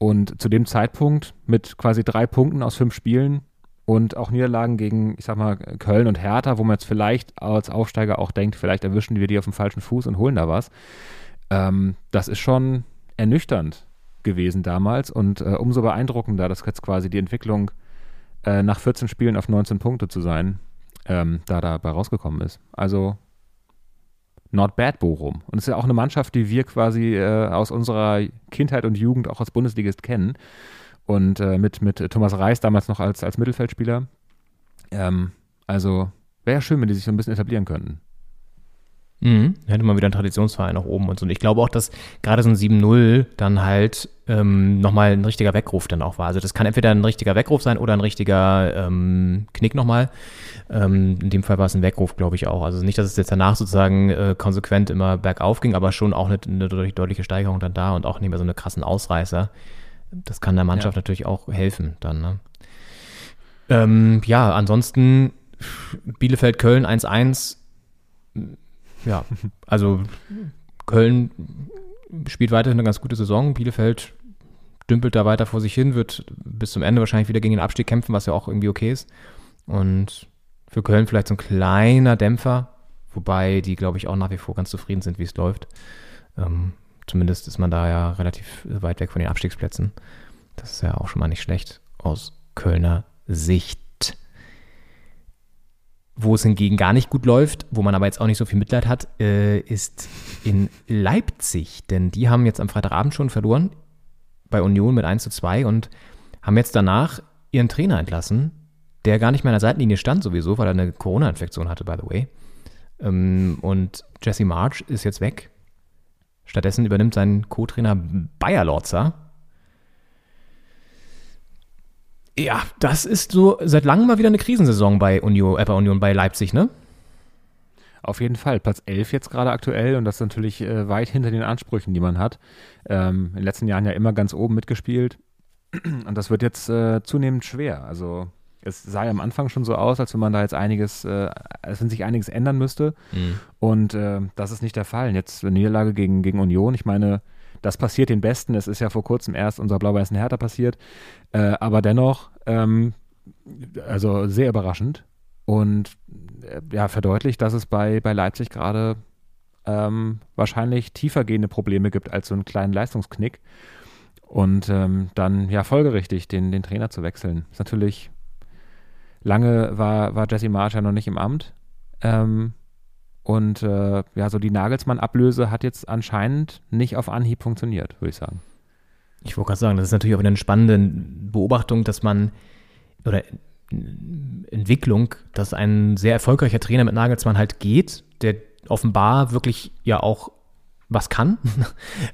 [SPEAKER 2] Und zu dem Zeitpunkt mit quasi drei Punkten aus fünf Spielen und auch Niederlagen gegen, ich sag mal, Köln und Hertha, wo man jetzt vielleicht als Aufsteiger auch denkt, vielleicht erwischen wir die auf dem falschen Fuß und holen da was. Ähm, das ist schon ernüchternd gewesen damals und äh, umso beeindruckender, dass jetzt quasi die Entwicklung äh, nach 14 Spielen auf 19 Punkte zu sein, ähm, da dabei rausgekommen ist. Also not bad Bochum. Und es ist ja auch eine Mannschaft, die wir quasi äh, aus unserer Kindheit und Jugend auch als Bundesligist kennen. Und äh, mit, mit Thomas Reis damals noch als, als Mittelfeldspieler. Ähm, also wäre ja schön, wenn die sich so ein bisschen etablieren könnten.
[SPEAKER 3] Mhm. Hätte mal wieder ein Traditionsverein nach oben und so. Und ich glaube auch, dass gerade so ein 7-0 dann halt ähm, nochmal ein richtiger Weckruf dann auch war. Also das kann entweder ein richtiger Weckruf sein oder ein richtiger ähm, Knick nochmal. Ähm, in dem Fall war es ein Weckruf, glaube ich auch. Also nicht, dass es jetzt danach sozusagen äh, konsequent immer bergauf ging, aber schon auch eine, eine deutlich- deutliche Steigerung dann da und auch nicht mehr so eine krassen Ausreißer. Das kann der Mannschaft
[SPEAKER 2] Ja.
[SPEAKER 3] natürlich auch helfen dann. Ne? Ähm, ja, ansonsten Bielefeld, Köln 1-1. Ja, also Köln spielt weiterhin eine ganz gute Saison. Bielefeld dümpelt da weiter vor sich hin, wird bis zum Ende wahrscheinlich wieder gegen den Abstieg kämpfen, was ja auch irgendwie okay ist. Und für Köln vielleicht so ein kleiner Dämpfer, wobei die, glaube ich, auch nach wie vor ganz zufrieden sind, wie es läuft. Ähm, zumindest ist man da ja relativ weit weg von den Abstiegsplätzen. Das ist ja auch schon mal nicht schlecht aus Kölner Sicht. Wo es hingegen gar nicht gut läuft, wo man aber jetzt auch nicht so viel Mitleid hat, äh, ist in Leipzig. Denn die haben jetzt am Freitagabend schon verloren bei Union mit 1 zu 2 und haben jetzt danach ihren Trainer entlassen, der gar nicht mehr an der Seitenlinie stand sowieso, weil er eine Corona-Infektion hatte, by the way. Ähm, und Jesse March ist jetzt weg. Stattdessen übernimmt sein Co-Trainer Bayer Lorzer. Ja, das ist so seit langem mal wieder eine Krisensaison bei Union, äh, bei Union bei Leipzig, ne?
[SPEAKER 2] Auf jeden Fall. Platz 11 jetzt gerade aktuell und das ist natürlich äh, weit hinter den Ansprüchen, die man hat. Ähm, in den letzten Jahren ja immer ganz oben mitgespielt. Und das wird jetzt äh, zunehmend schwer. Also es sah ja am Anfang schon so aus, als wenn man da jetzt einiges, äh, als wenn sich einiges ändern müsste.
[SPEAKER 3] Mhm.
[SPEAKER 2] Und äh, das ist nicht der Fall. Jetzt eine Niederlage gegen, gegen Union. Ich meine, das passiert den Besten. Es ist ja vor kurzem erst unser blau-weißen Hertha passiert. Äh, aber dennoch, ähm, also sehr überraschend. Und äh, ja, verdeutlicht, dass es bei, bei Leipzig gerade ähm, wahrscheinlich tiefergehende Probleme gibt als so einen kleinen Leistungsknick. Und ähm, dann ja folgerichtig den, den Trainer zu wechseln. Ist natürlich lange war, war Jesse Marsch ja noch nicht im Amt. Ähm, und äh, ja, so die Nagelsmann-Ablöse hat jetzt anscheinend nicht auf Anhieb funktioniert, würde ich sagen.
[SPEAKER 3] Ich wollte gerade sagen, das ist natürlich auch eine spannende Beobachtung, dass man oder Entwicklung, dass ein sehr erfolgreicher Trainer mit Nagelsmann halt geht, der offenbar wirklich ja auch was kann.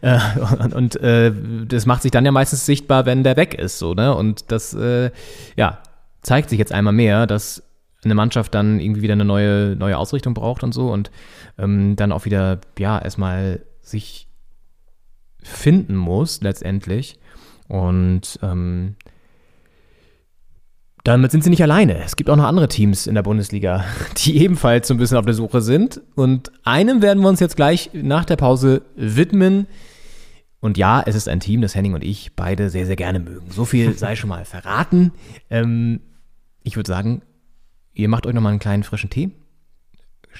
[SPEAKER 3] Äh, und, und äh, das macht sich dann ja meistens sichtbar, wenn der weg ist, so, ne? Und das, äh, ja, zeigt sich jetzt einmal mehr, dass eine Mannschaft dann irgendwie wieder eine neue, neue Ausrichtung braucht und so und ähm, dann auch wieder, ja, erstmal sich finden muss, letztendlich. Und ähm, damit sind sie nicht alleine. Es gibt auch noch andere Teams in der Bundesliga, die ebenfalls so ein bisschen auf der Suche sind. Und einem werden wir uns jetzt gleich nach der Pause widmen. Und ja, es ist ein Team, das Henning und ich beide sehr, sehr gerne mögen. So viel sei schon mal verraten. Ähm, ich würde sagen, ihr macht euch nochmal einen kleinen frischen Tee,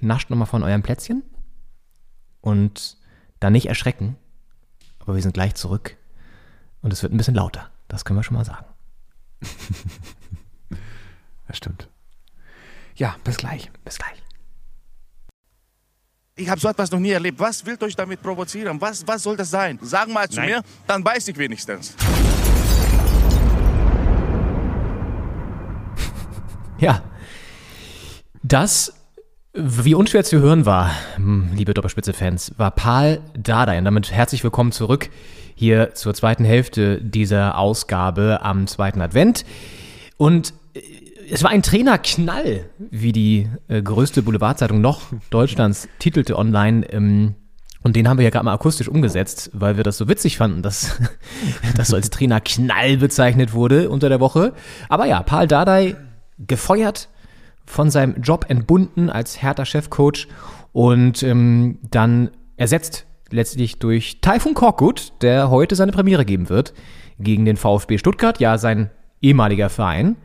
[SPEAKER 3] nascht nochmal von eurem Plätzchen und dann nicht erschrecken. Aber wir sind gleich zurück und es wird ein bisschen lauter. Das können wir schon mal sagen.
[SPEAKER 2] Das stimmt. Ja, bis gleich.
[SPEAKER 3] Bis gleich.
[SPEAKER 9] Ich habe so etwas noch nie erlebt. Was will euch damit provozieren? Was, was soll das sein? Sag mal zu
[SPEAKER 10] Nein.
[SPEAKER 9] mir, dann weiß ich wenigstens.
[SPEAKER 3] Ja. Das, wie unschwer zu hören war, hm, liebe Doppelspitze-Fans, war Paul Dardai. Und damit herzlich willkommen zurück hier zur zweiten Hälfte dieser Ausgabe am zweiten Advent. Und äh, es war ein Trainerknall, wie die äh, größte Boulevardzeitung noch Deutschlands titelte online. Ähm, und den haben wir ja gerade mal akustisch umgesetzt, weil wir das so witzig fanden, dass das so als Trainerknall bezeichnet wurde unter der Woche. Aber ja, Paul Dardai gefeuert, von seinem Job entbunden als härter Chefcoach und ähm, dann ersetzt letztlich durch Taifun Korkut, der heute seine Premiere geben wird gegen den VfB Stuttgart, ja sein ehemaliger Verein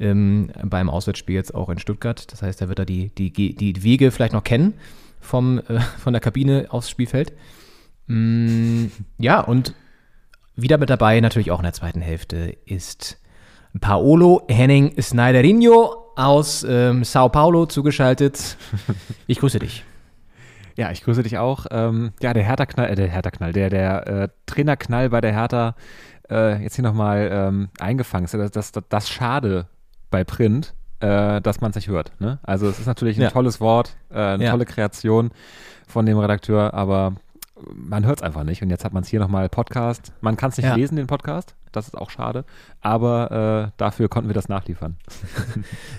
[SPEAKER 3] ähm, beim Auswärtsspiel jetzt auch in Stuttgart. Das heißt, er wird da die, die, die Wege vielleicht noch kennen vom, äh, von der Kabine aufs Spielfeld. Mm, ja, und wieder mit dabei, natürlich auch in der zweiten Hälfte, ist Paolo Henning Schneiderino aus ähm, Sao Paulo zugeschaltet. Ich grüße dich.
[SPEAKER 2] Ja, ich grüße dich auch. Ähm, ja, der Hertha-Knall, äh, der Hertha-Knall, der, der äh, Trainerknall bei der Hertha äh, jetzt hier nochmal ähm, eingefangen ist. Das, das, das Schade bei Print, äh, dass man es nicht hört. Ne? Also es ist natürlich ein
[SPEAKER 3] Ja.
[SPEAKER 2] tolles Wort, äh, eine
[SPEAKER 3] Ja.
[SPEAKER 2] tolle Kreation von dem Redakteur, aber man hört es einfach nicht. Und jetzt hat man es hier nochmal Podcast. Man kann es nicht
[SPEAKER 3] Ja.
[SPEAKER 2] lesen, den Podcast. Das ist auch schade. Aber äh, dafür konnten wir das nachliefern.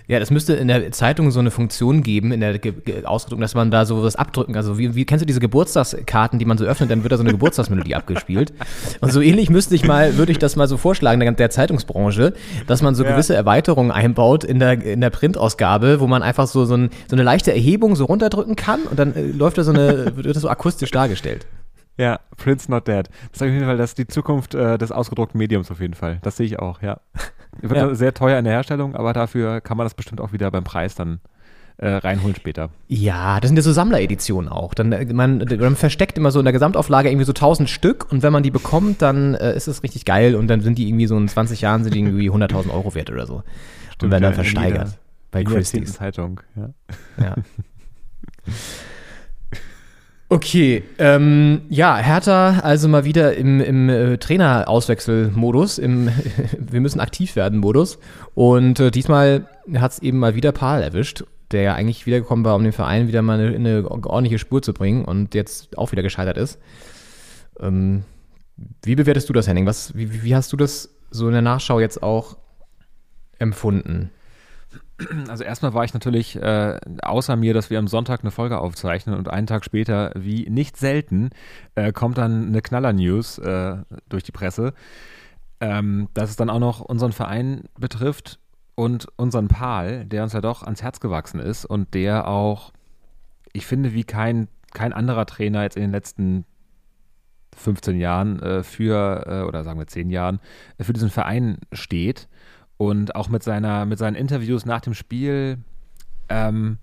[SPEAKER 3] Ja, das müsste in der Zeitung so eine Funktion geben, in der Ge Ge Ausdruckung, dass man da so was abdrücken Also wie, wie kennst du diese Geburtstagskarten, die man so öffnet, dann wird da so eine Geburtstagsmelodie abgespielt. Und so ähnlich müsste ich mal, würde ich das mal so vorschlagen, der, der Zeitungsbranche, dass man so
[SPEAKER 2] Ja.
[SPEAKER 3] gewisse Erweiterungen einbaut in der, in der Printausgabe, wo man einfach so, so, ein, so eine leichte Erhebung so runterdrücken kann und dann äh, läuft da so eine, wird das so akustisch dargestellt.
[SPEAKER 2] Ja, Prince Not Dead. Das ist auf jeden Fall das ist die Zukunft äh, des ausgedruckten Mediums auf jeden Fall. Das sehe ich auch, ja. Wird
[SPEAKER 3] Ja.
[SPEAKER 2] sehr teuer in der Herstellung, aber dafür kann man das bestimmt auch wieder beim Preis dann äh, reinholen später.
[SPEAKER 3] Ja, das sind ja so Sammlereditionen auch. Dann, äh, man, man versteckt immer so in der Gesamtauflage irgendwie so 1000 Stück und wenn man die bekommt, dann äh, ist es richtig geil und dann sind die irgendwie so in 20 Jahren sind die irgendwie 100.000 Euro wert oder so. und werden dann
[SPEAKER 2] ja,
[SPEAKER 3] versteigert.
[SPEAKER 2] jeder-
[SPEAKER 3] bei Christie's.
[SPEAKER 2] Zeitung, ja.
[SPEAKER 3] Ja. Okay, ähm, ja, Hertha also mal wieder im, im äh, Trainerauswechselmodus, im Wir müssen aktiv werden Modus. Und äh, diesmal hat es eben mal wieder Paul erwischt, der ja eigentlich wiedergekommen war, um den Verein wieder mal eine, in eine ordentliche Spur zu bringen und jetzt auch wieder gescheitert ist. Ähm, wie bewertest du das, Henning? Was, wie, wie hast du das so in der Nachschau jetzt auch empfunden?
[SPEAKER 2] Also erstmal war ich natürlich äh, außer mir, dass wir am Sonntag eine Folge aufzeichnen und einen Tag später, wie nicht selten, äh, kommt dann eine Knaller-News äh, durch die Presse, ähm, dass es dann auch noch unseren Verein betrifft und unseren Pal, der uns ja doch ans Herz gewachsen ist und der auch, ich finde, wie kein, kein anderer Trainer jetzt in den letzten 15 Jahren äh, für, äh, oder sagen wir 10 Jahren, für diesen Verein steht und auch mit seiner, mit seinen Interviews nach dem Spiel, ähm,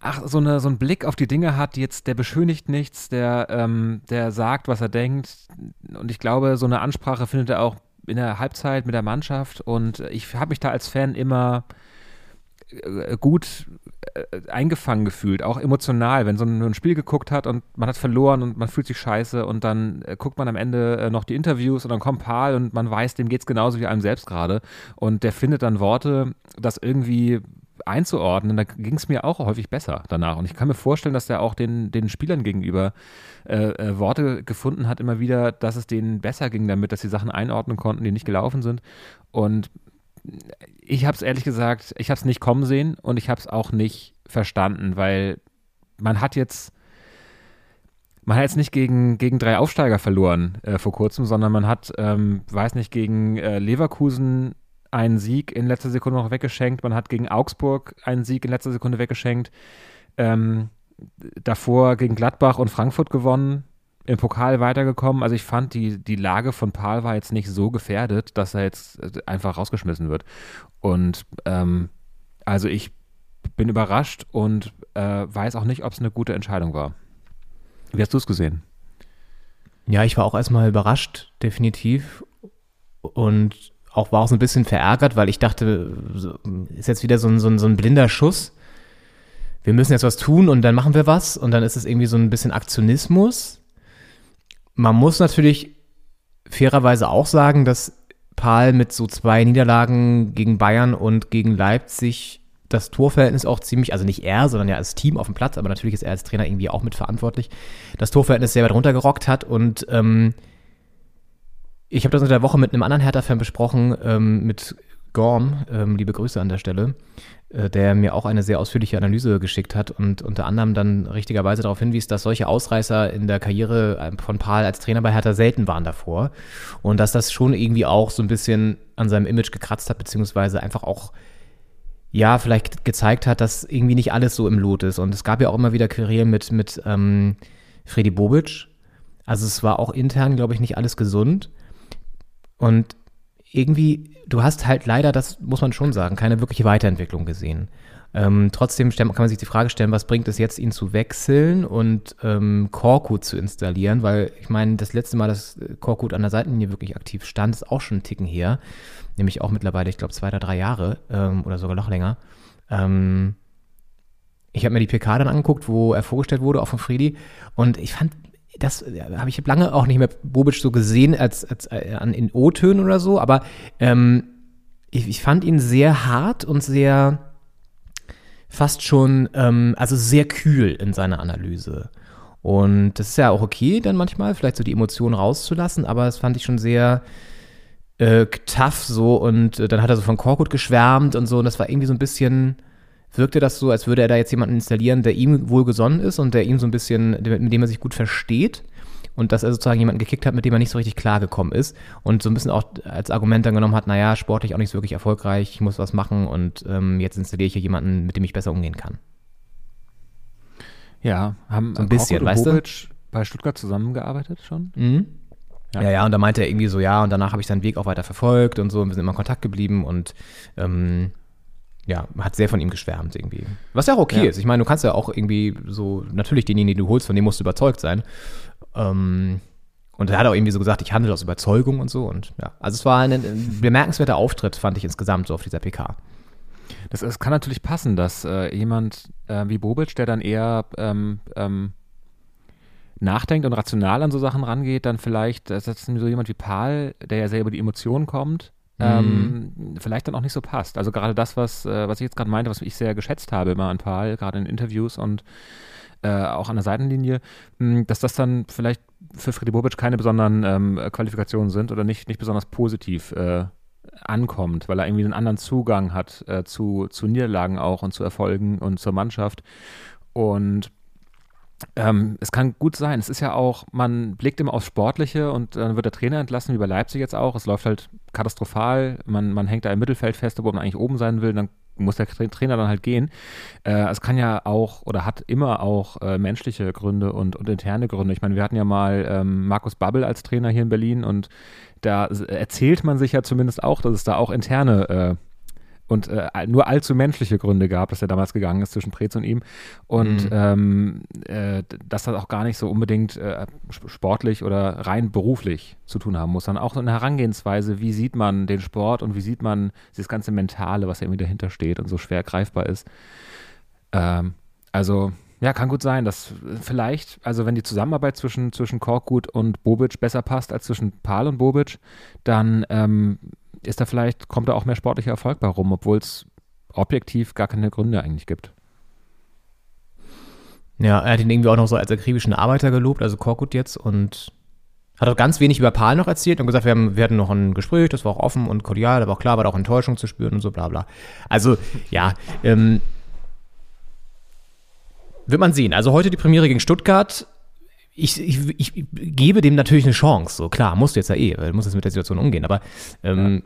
[SPEAKER 2] ach, so, eine, so einen Blick auf die Dinge hat, jetzt, der beschönigt nichts, der, ähm, der sagt, was er denkt. Und ich glaube, so eine Ansprache findet er auch in der Halbzeit mit der Mannschaft. Und ich habe mich da als Fan immer äh, gut eingefangen gefühlt, auch emotional, wenn so ein, ein Spiel geguckt hat und man hat verloren und man fühlt sich scheiße und dann äh, guckt man am Ende äh, noch die Interviews und dann kommt Paul und man weiß, dem geht es genauso wie einem selbst gerade und der findet dann Worte, das irgendwie einzuordnen, da ging es mir auch häufig besser danach. Und ich kann mir vorstellen, dass der auch den, den Spielern gegenüber äh, äh, Worte gefunden hat, immer wieder, dass es denen besser ging damit, dass sie Sachen einordnen konnten, die nicht gelaufen sind. Und ich habe es ehrlich gesagt, ich habe es nicht kommen sehen und ich habe es auch nicht verstanden, weil man hat jetzt man hat jetzt nicht gegen, gegen drei Aufsteiger verloren äh, vor kurzem, sondern man hat, ähm, weiß nicht, gegen äh, Leverkusen einen Sieg in letzter Sekunde noch weggeschenkt, man hat gegen Augsburg einen Sieg in letzter Sekunde weggeschenkt, ähm, davor gegen Gladbach und Frankfurt gewonnen, im Pokal weitergekommen. Also ich fand, die, die Lage von Paul war jetzt nicht so gefährdet, dass er jetzt äh, einfach rausgeschmissen wird. Und ähm, also ich bin überrascht und äh, weiß auch nicht, ob es eine gute Entscheidung war. Wie hast du es gesehen?
[SPEAKER 3] Ja, ich war auch erstmal überrascht, definitiv. Und auch war auch so ein bisschen verärgert, weil ich dachte, ist jetzt wieder so ein, so, ein, so ein blinder Schuss. Wir müssen jetzt was tun und dann machen wir was und dann ist es irgendwie so ein bisschen Aktionismus. Man muss natürlich fairerweise auch sagen, dass Paul mit so zwei Niederlagen gegen Bayern und gegen Leipzig das Torverhältnis auch ziemlich, also nicht er, sondern ja als Team auf dem Platz, aber natürlich ist er als Trainer irgendwie auch mitverantwortlich, das Torverhältnis sehr weit runtergerockt hat. Und ähm, ich habe das unter der Woche mit einem anderen Hertha-Fan besprochen, ähm, mit Gorm, ähm, liebe Grüße an der Stelle, äh, der mir auch eine sehr ausführliche Analyse geschickt hat und unter anderem dann richtigerweise darauf hinwies, dass solche Ausreißer in der Karriere äh, von Paul als Trainer bei Hertha selten waren davor und dass das schon irgendwie auch so ein bisschen an seinem Image gekratzt hat, beziehungsweise einfach auch ja, vielleicht gezeigt hat, dass irgendwie nicht alles so im Lot ist. Und es gab ja auch immer wieder Querelen mit, mit ähm, Freddy Bobic. Also es war auch intern, glaube ich, nicht alles gesund. Und irgendwie, du hast halt leider, das muss man schon sagen, keine wirkliche Weiterentwicklung gesehen. Ähm, trotzdem kann man sich die Frage stellen, was bringt es jetzt, ihn zu wechseln und ähm, Korkut zu installieren? Weil ich meine, das letzte Mal, dass Korkut an der Seitenlinie wirklich aktiv stand, ist auch schon einen Ticken her. Nämlich auch mittlerweile, ich glaube, zwei oder drei Jahre ähm, oder sogar noch länger. Ähm, ich habe mir die PK dann angeguckt, wo er vorgestellt wurde, auch von Friedi. Und ich fand, das habe ich lange auch nicht mehr Bobic so gesehen als, als äh, an, in O-Tönen oder so, aber ähm, ich, ich fand ihn sehr hart und sehr fast schon, ähm, also sehr kühl in seiner Analyse. Und das ist ja auch okay, dann manchmal vielleicht so die Emotionen rauszulassen, aber das fand ich schon sehr äh, tough so und äh, dann hat er so von Korkut geschwärmt und so und das war irgendwie so ein bisschen, wirkte das so, als würde er da jetzt jemanden installieren, der ihm wohlgesonnen ist und der ihm so ein bisschen, mit dem er sich gut versteht und dass er sozusagen jemanden gekickt hat, mit dem er nicht so richtig klargekommen ist und so ein bisschen auch als Argument dann genommen hat, naja, sportlich auch nicht so wirklich erfolgreich, ich muss was machen und ähm, jetzt installiere ich hier jemanden, mit dem ich besser umgehen kann.
[SPEAKER 2] Ja, haben
[SPEAKER 3] so ein bisschen, weißt du?
[SPEAKER 2] Bei Stuttgart zusammengearbeitet schon?
[SPEAKER 3] Mhm. Ja. ja, und da meinte er irgendwie so, ja, und danach habe ich seinen Weg auch weiter verfolgt und so, und wir sind immer in Kontakt geblieben und ähm, ja, hat sehr von ihm geschwärmt irgendwie. Was ja auch okay
[SPEAKER 2] Ja.
[SPEAKER 3] ist. Ich meine, du kannst ja auch irgendwie so, natürlich denjenigen, den du holst, von dem musst du überzeugt sein. Ähm, und er hat auch irgendwie so gesagt, ich handle aus Überzeugung und so. Und ja, also es war ein, ein bemerkenswerter Auftritt, fand ich insgesamt so auf dieser PK.
[SPEAKER 2] Das, das kann natürlich passen, dass äh, jemand äh, wie Bobic, der dann eher ähm, ähm, nachdenkt und rational an so Sachen rangeht, dann vielleicht, äh, dass so jemand wie Paul, der ja sehr über die Emotionen kommt, ähm, vielleicht dann auch nicht so passt. Also gerade das, was, äh, was ich jetzt gerade meinte, was ich sehr geschätzt habe immer an Paul, gerade in Interviews und äh, auch an der Seitenlinie, mh, dass das dann vielleicht für Freddy Bobic keine besonderen ähm, Qualifikationen sind oder nicht, nicht besonders positiv äh, ankommt, weil er irgendwie einen anderen Zugang hat äh, zu, zu Niederlagen auch und zu Erfolgen und zur Mannschaft. Und ähm, es kann gut sein. Es ist ja auch, man blickt immer aufs Sportliche und dann wird der Trainer entlassen, wie bei Leipzig jetzt auch. Es läuft halt katastrophal. Man, man hängt da im Mittelfeld fest, obwohl man eigentlich oben sein will. Dann muss der Tra- Trainer dann halt gehen. Äh, es kann ja auch oder hat immer auch äh, menschliche Gründe und, und interne Gründe. Ich meine, wir hatten ja mal ähm, Markus Babbel als Trainer hier in Berlin und da erzählt man sich ja zumindest auch, dass es da auch interne äh, und äh, nur allzu menschliche Gründe gab, dass er damals gegangen ist zwischen Preetz und ihm. Und
[SPEAKER 3] Mhm.
[SPEAKER 2] ähm, äh, dass das auch gar nicht so unbedingt äh, sp- sportlich oder rein beruflich zu tun haben muss, sondern auch so eine Herangehensweise, wie sieht man den Sport und wie sieht man dieses ganze Mentale, was ja irgendwie dahinter steht und so schwer greifbar ist. Ähm, also, ja, kann gut sein, dass vielleicht, also wenn die Zusammenarbeit zwischen, zwischen Korkut und Bobic besser passt als zwischen Pahl und Bobic, dann ähm, ist da vielleicht, kommt da auch mehr sportlicher Erfolg bei rum, obwohl es objektiv gar keine Gründe eigentlich gibt.
[SPEAKER 3] Ja, er hat ihn irgendwie auch noch so als akribischen Arbeiter gelobt, also Korkut jetzt, und hat auch ganz wenig über Paul noch erzählt und gesagt, wir, haben, wir hatten noch ein Gespräch, das war auch offen und kordial, aber auch klar war da auch Enttäuschung zu spüren und so bla bla. Also, ja, ähm, wird man sehen. Also heute die Premiere gegen Stuttgart. Ich, ich, ich gebe dem natürlich eine Chance. So klar, musst du jetzt ja eh, weil du musst jetzt mit der Situation umgehen. Aber ähm,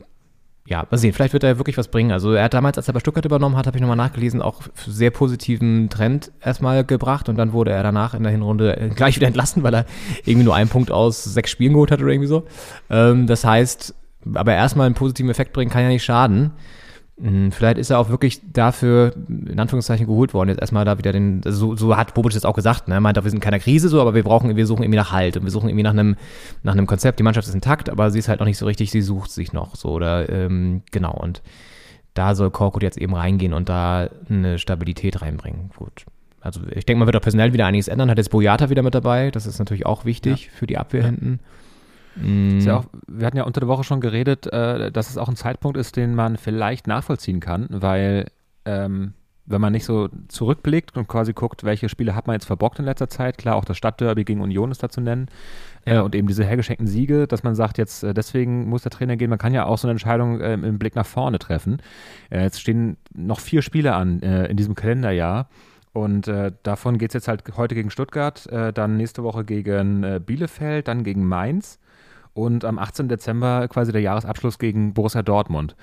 [SPEAKER 3] ja. mal sehen, vielleicht wird er wirklich was bringen. Also er hat damals, als er bei Stuttgart übernommen hat, habe ich nochmal nachgelesen, auch sehr positiven Trend erstmal gebracht und dann wurde er danach in der Hinrunde äh, gleich wieder entlassen, weil er irgendwie nur einen Punkt aus sechs Spielen geholt hat oder irgendwie so. Ähm, das heißt, aber erstmal einen positiven Effekt bringen kann ja nicht schaden. Hm, Vielleicht ist er auch wirklich dafür, in Anführungszeichen, geholt worden. Jetzt erstmal da wieder den, also so, so hat Bobic das auch gesagt, ne? Er meint, auch, wir sind in keiner Krise so, aber wir brauchen, wir suchen irgendwie nach Halt und wir suchen irgendwie nach einem, nach einem Konzept. Die Mannschaft ist intakt, aber sie ist halt noch nicht so richtig, sie sucht sich noch so oder, ähm, genau. Und da soll Korkut jetzt eben reingehen und da eine Stabilität reinbringen. Gut. Also ich denke, man wird auch personell wieder einiges ändern. Hat jetzt Boyata wieder mit dabei. Das ist natürlich auch wichtig für die Abwehr hinten. Mm.
[SPEAKER 2] Ja auch, wir hatten ja unter der Woche schon geredet, äh, dass es auch ein Zeitpunkt ist, den man vielleicht nachvollziehen kann, weil ähm, wenn man nicht so zurückblickt und quasi guckt, welche Spiele hat man jetzt verbockt in letzter Zeit, klar, auch das Stadtderby gegen Union ist da zu nennen äh, und eben diese hergeschenkten Siege, dass man sagt, jetzt äh, deswegen muss der Trainer gehen, man kann ja auch so eine Entscheidung äh, im Blick nach vorne treffen. Äh, jetzt stehen noch vier Spiele an äh, in diesem Kalenderjahr. Und äh, davon geht es jetzt halt heute gegen Stuttgart, äh, dann nächste Woche gegen äh, Bielefeld, dann gegen Mainz und am 18. Dezember quasi der Jahresabschluss gegen Borussia Dortmund.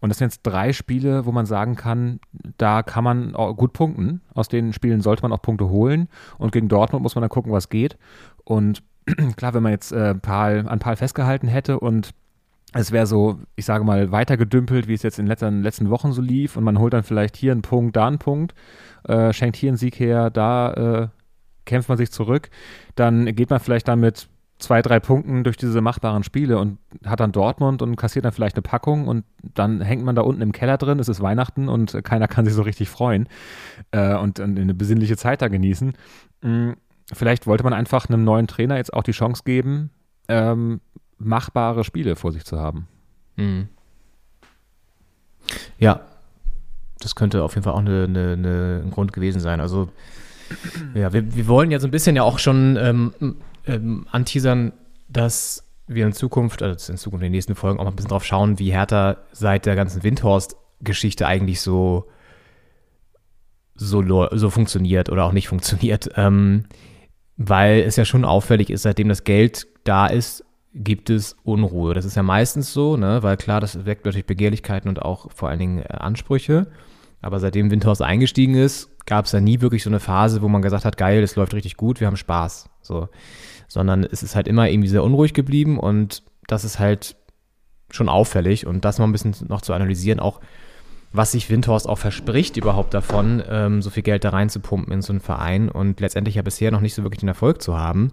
[SPEAKER 2] Und das sind jetzt drei Spiele, wo man sagen kann, da kann man gut punkten. Aus den Spielen sollte man auch Punkte holen. Und gegen Dortmund muss man dann gucken, was geht. Und klar, wenn man jetzt äh, Paul, an Paul festgehalten hätte und es wäre so, ich sage mal, weitergedümpelt, wie es jetzt in den letzten, letzten Wochen so lief und man holt dann vielleicht hier einen Punkt, da einen Punkt, äh, schenkt hier einen Sieg her, da äh, kämpft man sich zurück, dann geht man vielleicht damit zwei, drei Punkten durch diese machbaren Spiele und hat dann Dortmund und kassiert dann vielleicht eine Packung und dann hängt man da unten im Keller drin, es ist Weihnachten und keiner kann sich so richtig freuen äh, und, und eine besinnliche Zeit da genießen. Mm, Vielleicht wollte man einfach einem neuen Trainer jetzt auch die Chance geben, ähm, machbare Spiele vor sich zu haben.
[SPEAKER 3] Mhm. Ja, das könnte auf jeden Fall auch eine, eine, eine, ein Grund gewesen sein. Also, ja, wir, wir wollen ja so ein bisschen ja auch schon ähm, ähm, anteasern, dass wir in Zukunft, also in Zukunft in den nächsten Folgen auch mal ein bisschen drauf schauen, wie Hertha seit der ganzen Windhorst-Geschichte eigentlich so, so, so funktioniert oder auch nicht funktioniert. Ähm, weil es ja schon auffällig ist, seitdem das Geld da ist, gibt es Unruhe. Das ist ja meistens so, ne? weil klar, das weckt natürlich Begehrlichkeiten und auch vor allen Dingen äh, Ansprüche. Aber seitdem Windhorst eingestiegen ist, gab es ja nie wirklich so eine Phase, wo man gesagt hat, geil, es läuft richtig gut, wir haben Spaß. So. Sondern es ist halt immer irgendwie sehr unruhig geblieben und das ist halt schon auffällig und das mal ein bisschen noch zu analysieren, auch was sich Windhorst auch verspricht überhaupt davon, ähm, so viel Geld da reinzupumpen in so einen Verein und letztendlich ja bisher noch nicht so wirklich den Erfolg zu haben.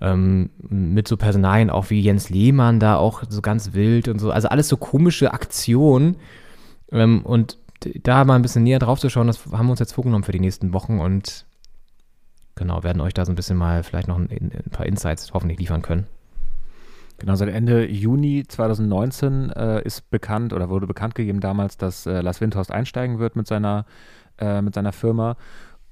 [SPEAKER 3] Ähm, mit so Personalien auch wie Jens Lehmann da auch so ganz wild und so. Also alles so komische Aktionen. Ähm, und da mal ein bisschen näher drauf zu schauen, das haben wir uns jetzt vorgenommen für die nächsten Wochen und genau, werden euch da so ein bisschen mal vielleicht noch ein, ein paar Insights hoffentlich liefern können.
[SPEAKER 2] Genau, seit Ende Juni 2019 äh, ist bekannt oder wurde bekannt gegeben damals, dass äh, Lars Windhorst einsteigen wird mit seiner, äh, mit seiner Firma.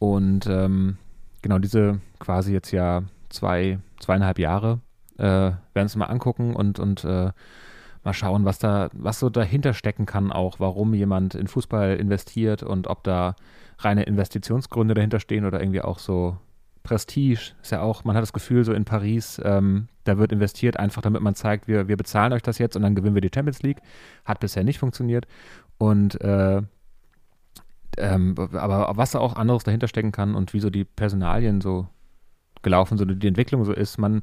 [SPEAKER 2] Und ähm, genau diese quasi jetzt ja zwei, zweieinhalb Jahre äh, werden uns mal angucken und, und äh, mal schauen, was da, was so dahinter stecken kann, auch warum jemand in Fußball investiert und ob da reine Investitionsgründe dahinter stehen oder irgendwie auch so Prestige. Ist ja auch, man hat das Gefühl, so in Paris, ähm, da wird investiert, einfach damit man zeigt, wir, wir bezahlen euch das jetzt und dann gewinnen wir die Champions League. Hat bisher nicht funktioniert. Und äh, ähm, aber was da auch anderes dahinter stecken kann und wie so die Personalien so gelaufen sind und die Entwicklung so ist, man,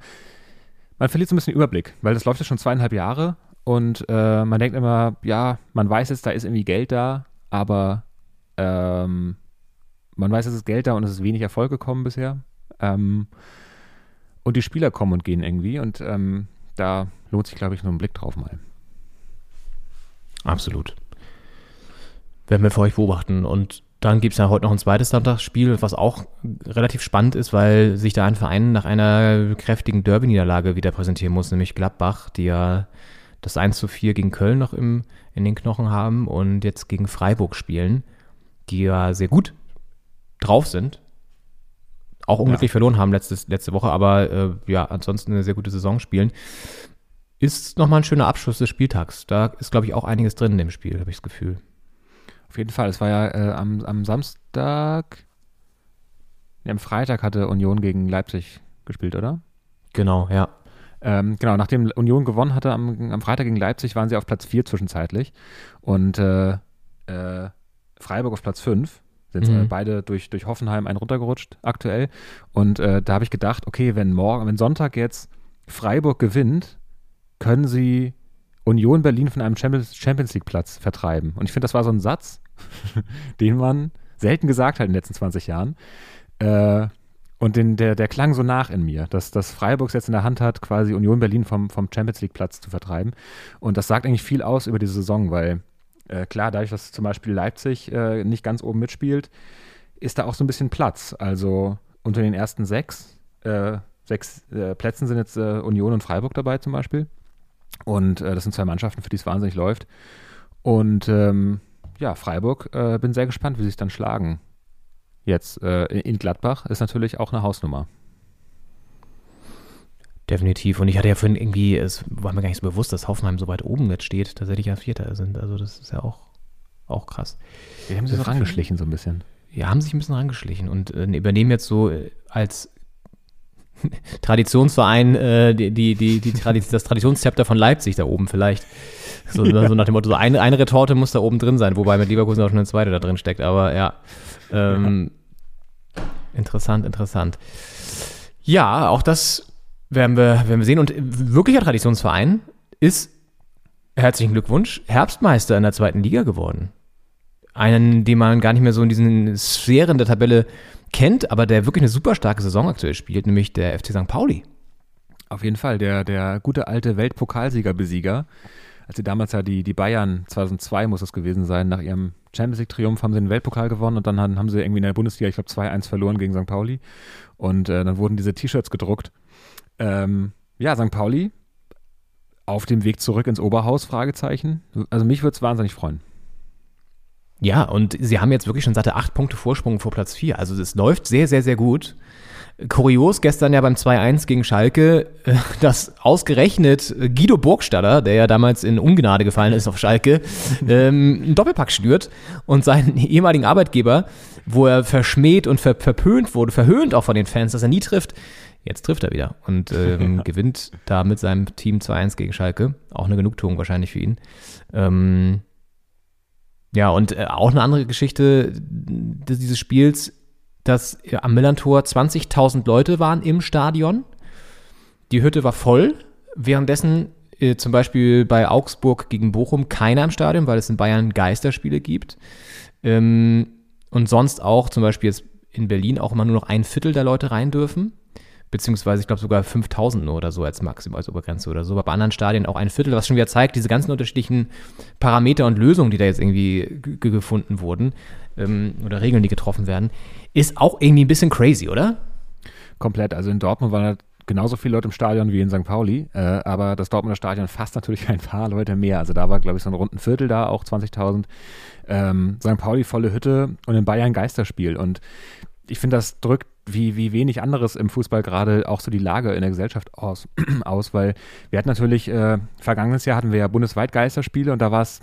[SPEAKER 2] man verliert so ein bisschen Überblick, weil das läuft ja schon zweieinhalb Jahre und äh, man denkt immer, ja, man weiß jetzt, da ist irgendwie Geld da, aber ähm, man weiß, es ist Geld da und es ist wenig Erfolg gekommen bisher. Ähm, und die Spieler kommen und gehen irgendwie und ähm, da lohnt sich, glaube ich, nur ein Blick drauf mal.
[SPEAKER 3] Absolut. Werden wir für euch beobachten. Und dann gibt es ja heute noch ein zweites Sonntagsspiel, was auch relativ spannend ist, weil sich da ein Verein nach einer kräftigen Derby-Niederlage wieder präsentieren muss, nämlich Gladbach, die ja das 1 zu 4 gegen Köln noch im, in den Knochen haben und jetzt gegen Freiburg spielen, die ja sehr gut drauf sind. Auch unglücklich ja. verloren haben letztes, letzte Woche, aber äh, ja, ansonsten eine sehr gute Saison spielen. Ist nochmal ein schöner Abschluss des Spieltags. Da ist, glaube ich, auch einiges drin in dem Spiel, habe ich das Gefühl.
[SPEAKER 2] Auf jeden Fall. Es war ja äh, am, am Samstag, nee, am Freitag hatte Union gegen Leipzig gespielt, oder?
[SPEAKER 3] Genau, ja.
[SPEAKER 2] Ähm, genau, nachdem Union gewonnen hatte am, am, Freitag gegen Leipzig, waren sie auf Platz 4 zwischenzeitlich. Und äh, äh, Freiburg auf Platz 5 sind mhm. beide durch, durch Hoffenheim einen runtergerutscht aktuell. Und äh, da habe ich gedacht, okay, wenn morgen, wenn Sonntag jetzt Freiburg gewinnt, können sie Union Berlin von einem Champions League Platz vertreiben. Und ich finde, das war so ein Satz, den man selten gesagt hat in den letzten 20 Jahren. Äh, und den, der, der klang so nach in mir, dass, dass Freiburg jetzt in der Hand hat, quasi Union Berlin vom, vom Champions League Platz zu vertreiben. Und das sagt eigentlich viel aus über diese Saison, weil äh, klar, dadurch, dass zum Beispiel Leipzig äh, nicht ganz oben mitspielt, ist da auch so ein bisschen Platz. Also unter den ersten sechs, äh, sechs äh, Plätzen sind jetzt äh, Union und Freiburg dabei zum Beispiel. Und äh, das sind zwei Mannschaften, für die es wahnsinnig läuft. Und ähm, ja, Freiburg, bin sehr gespannt, wie sie sich dann schlagen. Jetzt in Gladbach ist natürlich auch eine Hausnummer.
[SPEAKER 3] Definitiv. Und ich hatte ja vorhin irgendwie, es war mir gar nicht so bewusst, dass Hoffenheim so weit oben jetzt steht, tatsächlich ja Vierter sind. Also das ist ja auch, auch krass.
[SPEAKER 2] Die haben sich so rangeschlichen so ein bisschen.
[SPEAKER 3] Ja, haben sich ein bisschen rangeschlichen und äh, übernehmen jetzt so äh, als Traditionsverein äh, die, die, die, die Tradi das Traditionszepter von Leipzig da oben vielleicht. So, ja. so nach dem Motto, so eine, eine Retorte muss da oben drin sein, wobei mit Leverkusen auch schon eine zweite da drin steckt. Aber ja, ähm, ja. interessant, interessant. Ja, auch das werden wir, werden wir sehen. Und wirklicher Traditionsverein ist, herzlichen Glückwunsch, Herbstmeister in der zweiten Liga geworden. Einen, den man gar nicht mehr so in diesen Sphären der Tabelle kennt, aber der wirklich eine super starke Saison aktuell spielt, nämlich der FC St. Pauli.
[SPEAKER 2] Auf jeden Fall, der, der gute alte Weltpokalsieger-Besieger. Als sie damals ja die, die Bayern, 2002 muss es gewesen sein, nach ihrem Champions League-Triumph haben sie den Weltpokal gewonnen und dann haben, haben sie irgendwie in der Bundesliga, ich glaube, 2-1 verloren gegen St. Pauli. Und äh, dann wurden diese T-Shirts gedruckt ähm, ja, St. Pauli auf dem Weg zurück ins Oberhaus, Fragezeichen. Also mich würde es wahnsinnig freuen.
[SPEAKER 3] Ja, und sie haben jetzt wirklich schon satte acht Punkte Vorsprung vor Platz vier. Also es läuft sehr, sehr, sehr gut. Kurios gestern ja beim 2-1 gegen Schalke, äh, dass ausgerechnet Guido Burgstaller, der ja damals in Ungnade gefallen ist auf Schalke, ähm, einen Doppelpack schnürt und seinen ehemaligen Arbeitgeber, wo er verschmäht und ver verpönt wurde, verhöhnt auch von den Fans, dass er nie trifft, Jetzt trifft er wieder und ähm, gewinnt da mit seinem Team 2-1 gegen Schalke. Auch eine Genugtuung wahrscheinlich für ihn. Ähm, Ja, und äh, auch eine andere Geschichte des- dieses Spiels, dass äh, am Millantor 20.000 Leute waren im Stadion. Die Hütte war voll. Währenddessen äh, zum Beispiel bei Augsburg gegen Bochum keiner im Stadion, weil es in Bayern Geisterspiele gibt. Ähm, und sonst auch zum Beispiel jetzt in Berlin auch immer nur noch ein Viertel der Leute rein dürfen. Beziehungsweise, ich glaube, sogar 5000 nur oder so als Maximum, als Obergrenze oder so. Aber bei anderen Stadien auch ein Viertel, was schon wieder zeigt, diese ganzen unterschiedlichen Parameter und Lösungen, die da jetzt irgendwie gefunden wurden, ähm, oder Regeln, die getroffen werden, ist auch irgendwie ein bisschen crazy, oder?
[SPEAKER 2] Komplett. Also in Dortmund waren genauso viele Leute im Stadion wie in St. Pauli, äh, aber das Dortmunder Stadion fasst natürlich ein paar Leute mehr. Also da war, glaube ich, so ein runden Viertel da, auch 20.000. Ähm, St. Pauli volle Hütte und in Bayern Geisterspiel. Und ich finde, das drückt wie, wie wenig anderes im Fußball gerade auch so die Lage in der Gesellschaft aus, aus weil wir hatten natürlich, äh, vergangenes Jahr hatten wir ja bundesweit Geisterspiele und da war es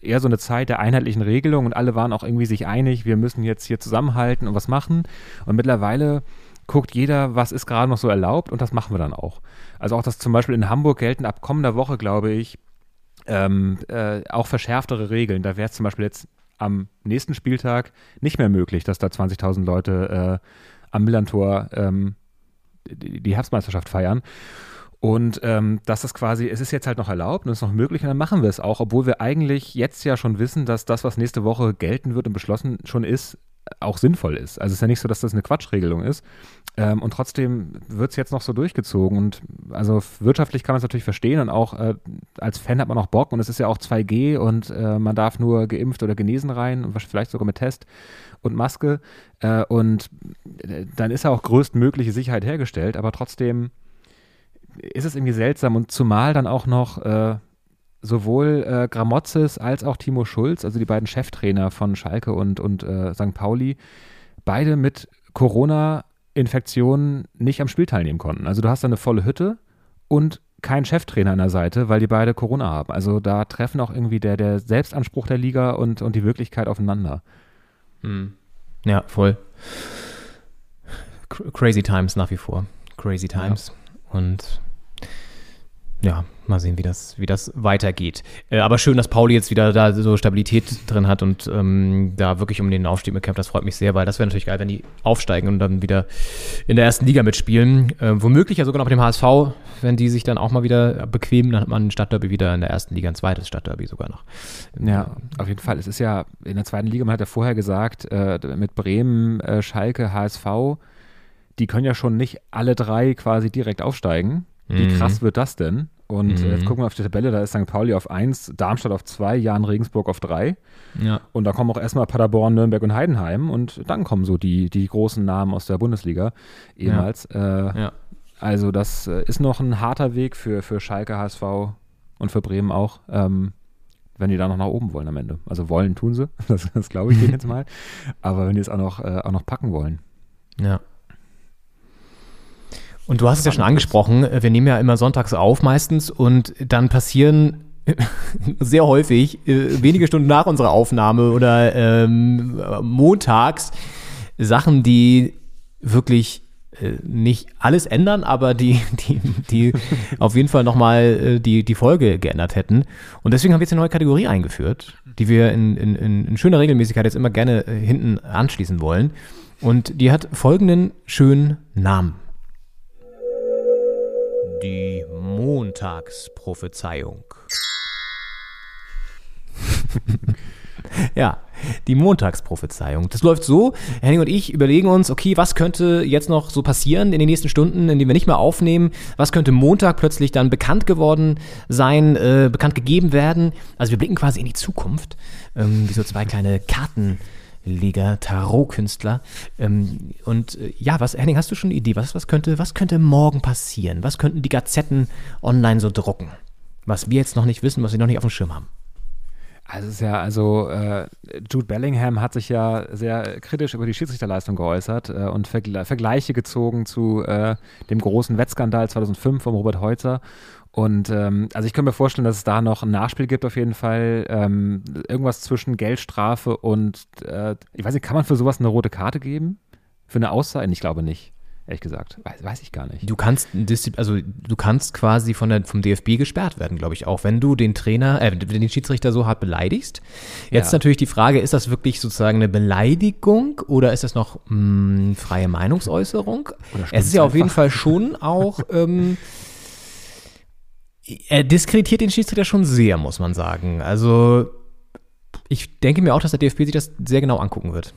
[SPEAKER 2] eher so eine Zeit der einheitlichen Regelung und alle waren auch irgendwie sich einig, wir müssen jetzt hier zusammenhalten und was machen. Und mittlerweile guckt jeder, was ist gerade noch so erlaubt und das machen wir dann auch. Also auch, dass zum Beispiel in Hamburg gelten ab kommender Woche, glaube ich, ähm, äh, auch verschärftere Regeln. Da wäre es zum Beispiel jetzt am nächsten Spieltag nicht mehr möglich, dass da 20.000 Leute äh, am Millantor ähm, die, Herbstmeisterschaft feiern. Und ähm, das ist quasi, es ist jetzt halt noch erlaubt und es ist noch möglich und dann machen wir es auch, obwohl wir eigentlich jetzt ja schon wissen, dass das, was nächste Woche gelten wird und beschlossen schon ist, auch sinnvoll ist. Also es ist ja nicht so, dass das eine Quatschregelung ist. Ähm, und trotzdem wird es jetzt noch so durchgezogen. Und also wirtschaftlich kann man es natürlich verstehen und auch äh, als Fan hat man auch Bock und es ist ja auch 2G und äh, man darf nur geimpft oder genesen rein und vielleicht sogar mit Test und Maske. Äh, und äh, dann ist ja auch größtmögliche Sicherheit hergestellt, aber trotzdem ist es irgendwie seltsam und zumal dann auch noch äh, sowohl äh, Gramozis als auch Timo Schulz, also die beiden Cheftrainer von Schalke und, und äh, St. Pauli, beide mit Corona-Infektionen nicht am Spiel teilnehmen konnten. Also du hast da eine volle Hütte und keinen Cheftrainer an der Seite, weil die beide Corona haben. Also da treffen auch irgendwie der, der Selbstanspruch der Liga und, und die Wirklichkeit aufeinander.
[SPEAKER 3] Hm. Ja, voll. Cr- Crazy Times nach wie vor. Crazy Times. Und ja, mal sehen, wie das, wie das weitergeht. Äh, aber schön, dass Pauli jetzt wieder da so Stabilität drin hat und ähm, da wirklich um den Aufstieg bekämpft. Das freut mich sehr, weil das wäre natürlich geil, wenn die aufsteigen und dann wieder in der ersten Liga mitspielen. Äh, womöglich ja sogar noch mit dem HSV, wenn die sich dann auch mal wieder bequemen, dann hat man ein Stadtderby wieder in der ersten Liga, ein zweites Stadtderby sogar noch.
[SPEAKER 2] Ja, auf jeden Fall. Es ist ja in der zweiten Liga, man hat ja vorher gesagt, äh, mit Bremen, äh, Schalke, HSV, die können ja schon nicht alle drei quasi direkt aufsteigen. Wie
[SPEAKER 3] Mhm.
[SPEAKER 2] krass wird das denn? Und äh,
[SPEAKER 3] Mhm.
[SPEAKER 2] jetzt gucken wir auf die Tabelle, da ist St. Pauli auf 1, Darmstadt auf 2, Jan Regensburg auf 3.
[SPEAKER 3] Ja.
[SPEAKER 2] Und da kommen auch erstmal Paderborn, Nürnberg und Heidenheim und dann kommen so die, die großen Namen aus der Bundesliga ehemals. Äh,
[SPEAKER 3] Ja.
[SPEAKER 2] Also das äh, ist noch ein harter Weg für, für Schalke, HSV und für Bremen auch, ähm, wenn die da noch nach oben wollen am Ende. Also wollen tun sie, das, das glaube ich denen jetzt mal. Aber wenn die es auch noch, äh, auch noch packen wollen.
[SPEAKER 3] Ja. Und du hast es ja schon angesprochen, äh, wir nehmen ja immer sonntags auf meistens und dann passieren sehr häufig, äh, wenige Stunden nach unserer Aufnahme oder ähm, montags, Sachen, die wirklich äh, nicht alles ändern, aber die, die, die auf jeden Fall nochmal äh, die, die Folge geändert hätten. Und deswegen haben wir jetzt eine neue Kategorie eingeführt, die wir in, in, in, schöner Regelmäßigkeit jetzt immer gerne äh, hinten anschließen wollen. Und die hat folgenden schönen Namen. Montagsprophezeiung. ja, die Montagsprophezeiung. Das läuft so, Henning und ich überlegen uns, okay, was könnte jetzt noch so passieren in den nächsten Stunden, in denen wir nicht mehr aufnehmen? Was könnte Montag plötzlich dann bekannt geworden sein, äh, bekannt gegeben werden? Also wir blicken quasi in die Zukunft, ähm, wie so zwei kleine Kartenleger, Tarotkünstler. Ähm, und äh, ja, was, Henning, hast du schon eine Idee? Was, was, könnte, was könnte morgen passieren? Was könnten die Gazetten online so drucken? Was wir jetzt noch nicht wissen, was wir noch nicht auf dem Schirm haben.
[SPEAKER 2] Also es ist ja, also äh, Jude Bellingham hat sich ja sehr kritisch über die Schiedsrichterleistung geäußert äh, und Vergle Vergleiche gezogen zu äh, dem großen Wettskandal 2005 von Robert Heutzer. Und ähm, also ich kann mir vorstellen, dass es da noch ein Nachspiel gibt auf jeden Fall. Ähm, irgendwas zwischen Geldstrafe und, äh, ich weiß nicht, kann man für sowas eine rote Karte geben? Für eine Aussage? Ich glaube nicht. Ehrlich gesagt. Weiß, weiß ich gar nicht.
[SPEAKER 3] Du kannst, also du kannst quasi von der, vom DFB gesperrt werden, glaube ich, auch wenn du den Trainer, äh, den Schiedsrichter so hart beleidigst. Jetzt ja. natürlich die Frage, ist das wirklich sozusagen eine Beleidigung oder ist das noch mh, freie Meinungsäußerung? Es ist ja auf jeden Fall schon auch, ähm, er diskreditiert den Schiedsrichter schon sehr, muss man sagen. Also ich denke mir auch, dass der DFB sich das sehr genau angucken wird.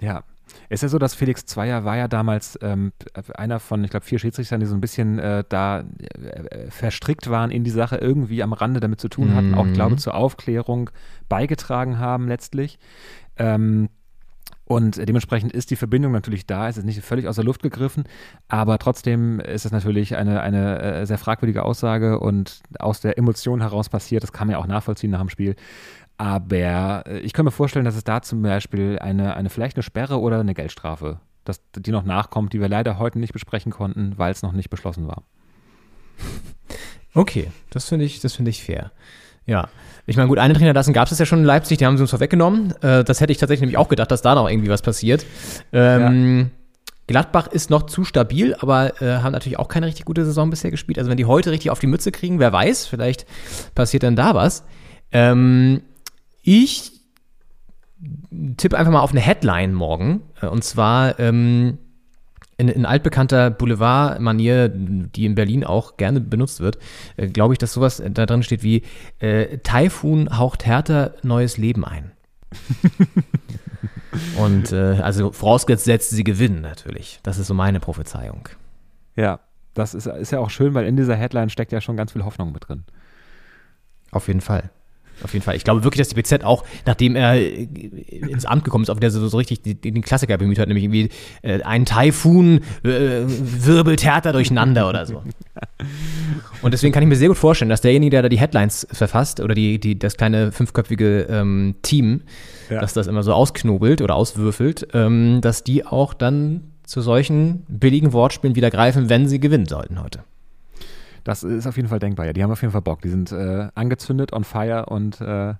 [SPEAKER 2] Ja, ist ja so, dass Felix Zweier war ja damals ähm, einer von, ich glaube, vier Schiedsrichtern, die so ein bisschen äh, da äh, verstrickt waren in die Sache, irgendwie am Rande damit zu tun hatten, mhm. auch, glaube zur Aufklärung beigetragen haben letztlich. Ähm, und dementsprechend ist die Verbindung natürlich da, es ist nicht völlig aus der Luft gegriffen, aber trotzdem ist es natürlich eine, eine äh, sehr fragwürdige Aussage und aus der Emotion heraus passiert, das kann man ja auch nachvollziehen nach dem Spiel. Aber äh, ich kann mir vorstellen, dass es da zum Beispiel eine, eine vielleicht eine Sperre oder eine Geldstrafe, dass die noch nachkommt, die wir leider heute nicht besprechen konnten, weil es noch nicht beschlossen war.
[SPEAKER 3] Okay, das finde ich, das finde ich fair. Ja. Ich meine, gut, eine Trainer lassen gab es ja schon in Leipzig, die haben sie uns vorweggenommen. Äh, das hätte ich tatsächlich nämlich auch gedacht, dass da noch irgendwie was passiert. Ähm, ja. Gladbach ist noch zu stabil, aber äh, haben natürlich auch keine richtig gute Saison bisher gespielt. Also wenn die heute richtig auf die Mütze kriegen, wer weiß, vielleicht passiert dann da was. Ähm, ich tippe einfach mal auf eine Headline morgen. Äh, und zwar ähm, in, in altbekannter Boulevard-Manier, die in Berlin auch gerne benutzt wird, äh, glaube ich, dass sowas da drin steht wie äh, Taifun haucht härter neues Leben ein. Und äh, also vorausgesetzt, sie gewinnen natürlich. Das ist so meine Prophezeiung.
[SPEAKER 2] Ja, das ist, ist ja auch schön, weil in dieser Headline steckt ja schon ganz viel Hoffnung mit drin.
[SPEAKER 3] Auf jeden Fall. Auf jeden Fall. Ich glaube wirklich, dass die BZ auch, nachdem er äh, ins Amt gekommen ist, auch wieder so, so richtig den, Klassiker bemüht hat, nämlich irgendwie äh, ein Taifun äh, wirbelt härter durcheinander oder so. Und deswegen kann ich mir sehr gut vorstellen, dass derjenige, der da die Headlines verfasst oder die, die, das kleine fünfköpfige ähm, Team, ja. dass das immer so ausknobelt oder auswürfelt, ähm, dass die auch dann zu solchen billigen Wortspielen wieder greifen, wenn sie gewinnen sollten heute.
[SPEAKER 2] Das ist auf jeden Fall denkbar. Ja, die haben auf jeden Fall Bock. Die sind äh, angezündet, on fire und äh,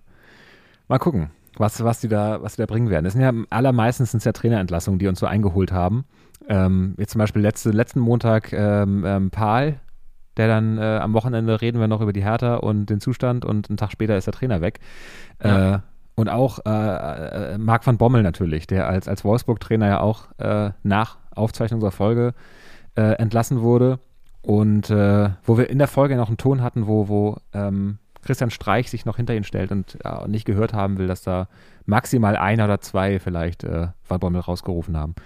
[SPEAKER 2] mal gucken, was, was, die da, was die da bringen werden. Das sind ja allermeistens sind ja Trainerentlassungen, die uns so eingeholt haben. Ähm, jetzt zum Beispiel letzte, letzten Montag ähm, ähm, Paul, der dann äh, am Wochenende reden wir noch über die Hertha und den Zustand und einen Tag später ist der Trainer weg. Ja. Äh, und auch äh, äh, Marc van Bommel natürlich, der als, als Wolfsburg-Trainer ja auch äh, nach Aufzeichnung unserer Folge äh, entlassen wurde. Und äh, wo wir in der Folge noch einen Ton hatten, wo, wo ähm, Christian Streich sich noch hinter ihn stellt und äh, nicht gehört haben will, dass da maximal einer oder zwei vielleicht äh, Van Bommel rausgerufen haben.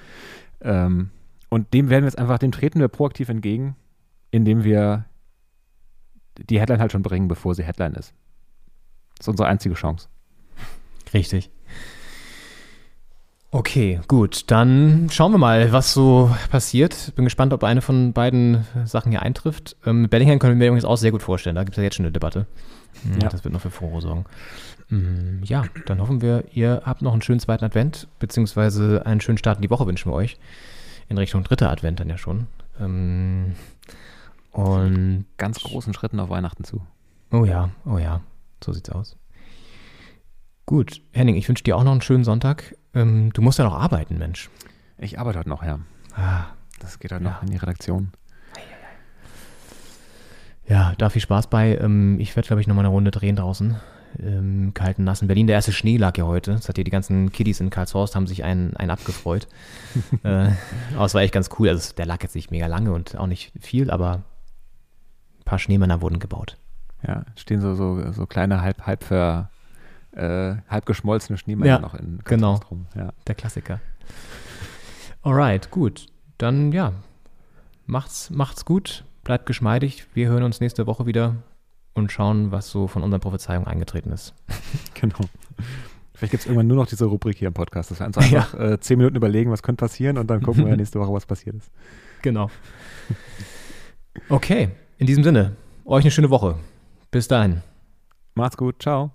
[SPEAKER 2] Ähm, und dem werden wir jetzt einfach, dem treten wir proaktiv entgegen, indem wir die Headline halt schon bringen, bevor sie Headline ist. Das ist unsere einzige Chance.
[SPEAKER 3] Richtig. Okay, gut. Dann schauen wir mal, was so passiert. Bin gespannt, ob eine von beiden Sachen hier eintrifft. Ähm, Bellingham können wir mir übrigens auch sehr gut vorstellen. Da gibt es ja jetzt schon eine Debatte. Ja. Das wird noch für Furore sorgen. Mm, ja, dann hoffen wir, ihr habt noch einen schönen zweiten Advent, beziehungsweise einen schönen Start in die Woche wünschen wir euch. In Richtung dritter Advent dann ja schon. Ähm, und
[SPEAKER 2] ganz großen Schritten auf Weihnachten zu.
[SPEAKER 3] Oh ja, oh ja. So sieht's aus. Gut, Henning, ich wünsche dir auch noch einen schönen Sonntag. Ähm, du musst ja noch arbeiten, Mensch.
[SPEAKER 2] Ich arbeite heute noch, ja. Ah, das geht heute ja. noch in die Redaktion.
[SPEAKER 3] Ja, da viel Spaß bei. Ähm, ich werde, glaube ich, noch mal eine Runde drehen draußen. Im kalten, nassen Berlin. Der erste Schnee lag ja heute. Das hat hier die ganzen Kiddies in Karlshorst haben sich einen, einen abgefreut. äh, aber es war echt ganz cool. Also der lag jetzt nicht mega lange und auch nicht viel, aber ein paar Schneemänner wurden gebaut.
[SPEAKER 2] Ja, stehen so, so, so kleine halb, halb ver, äh, halb geschmolzene Schneemänner
[SPEAKER 3] ja,
[SPEAKER 2] noch in
[SPEAKER 3] Genau, rum. Ja. der Klassiker. Alright, gut. Dann ja, macht's, macht's gut, bleibt geschmeidig. Wir hören uns nächste Woche wieder und schauen, was so von unseren Prophezeiungen eingetreten ist.
[SPEAKER 2] genau. Vielleicht gibt es irgendwann nur noch diese Rubrik hier im Podcast, dass wir einfach ja. äh, zehn Minuten überlegen, was könnte passieren und dann gucken wir nächste Woche, was passiert ist.
[SPEAKER 3] Genau. Okay, in diesem Sinne, euch eine schöne Woche. Bis dahin.
[SPEAKER 2] Macht's gut, ciao.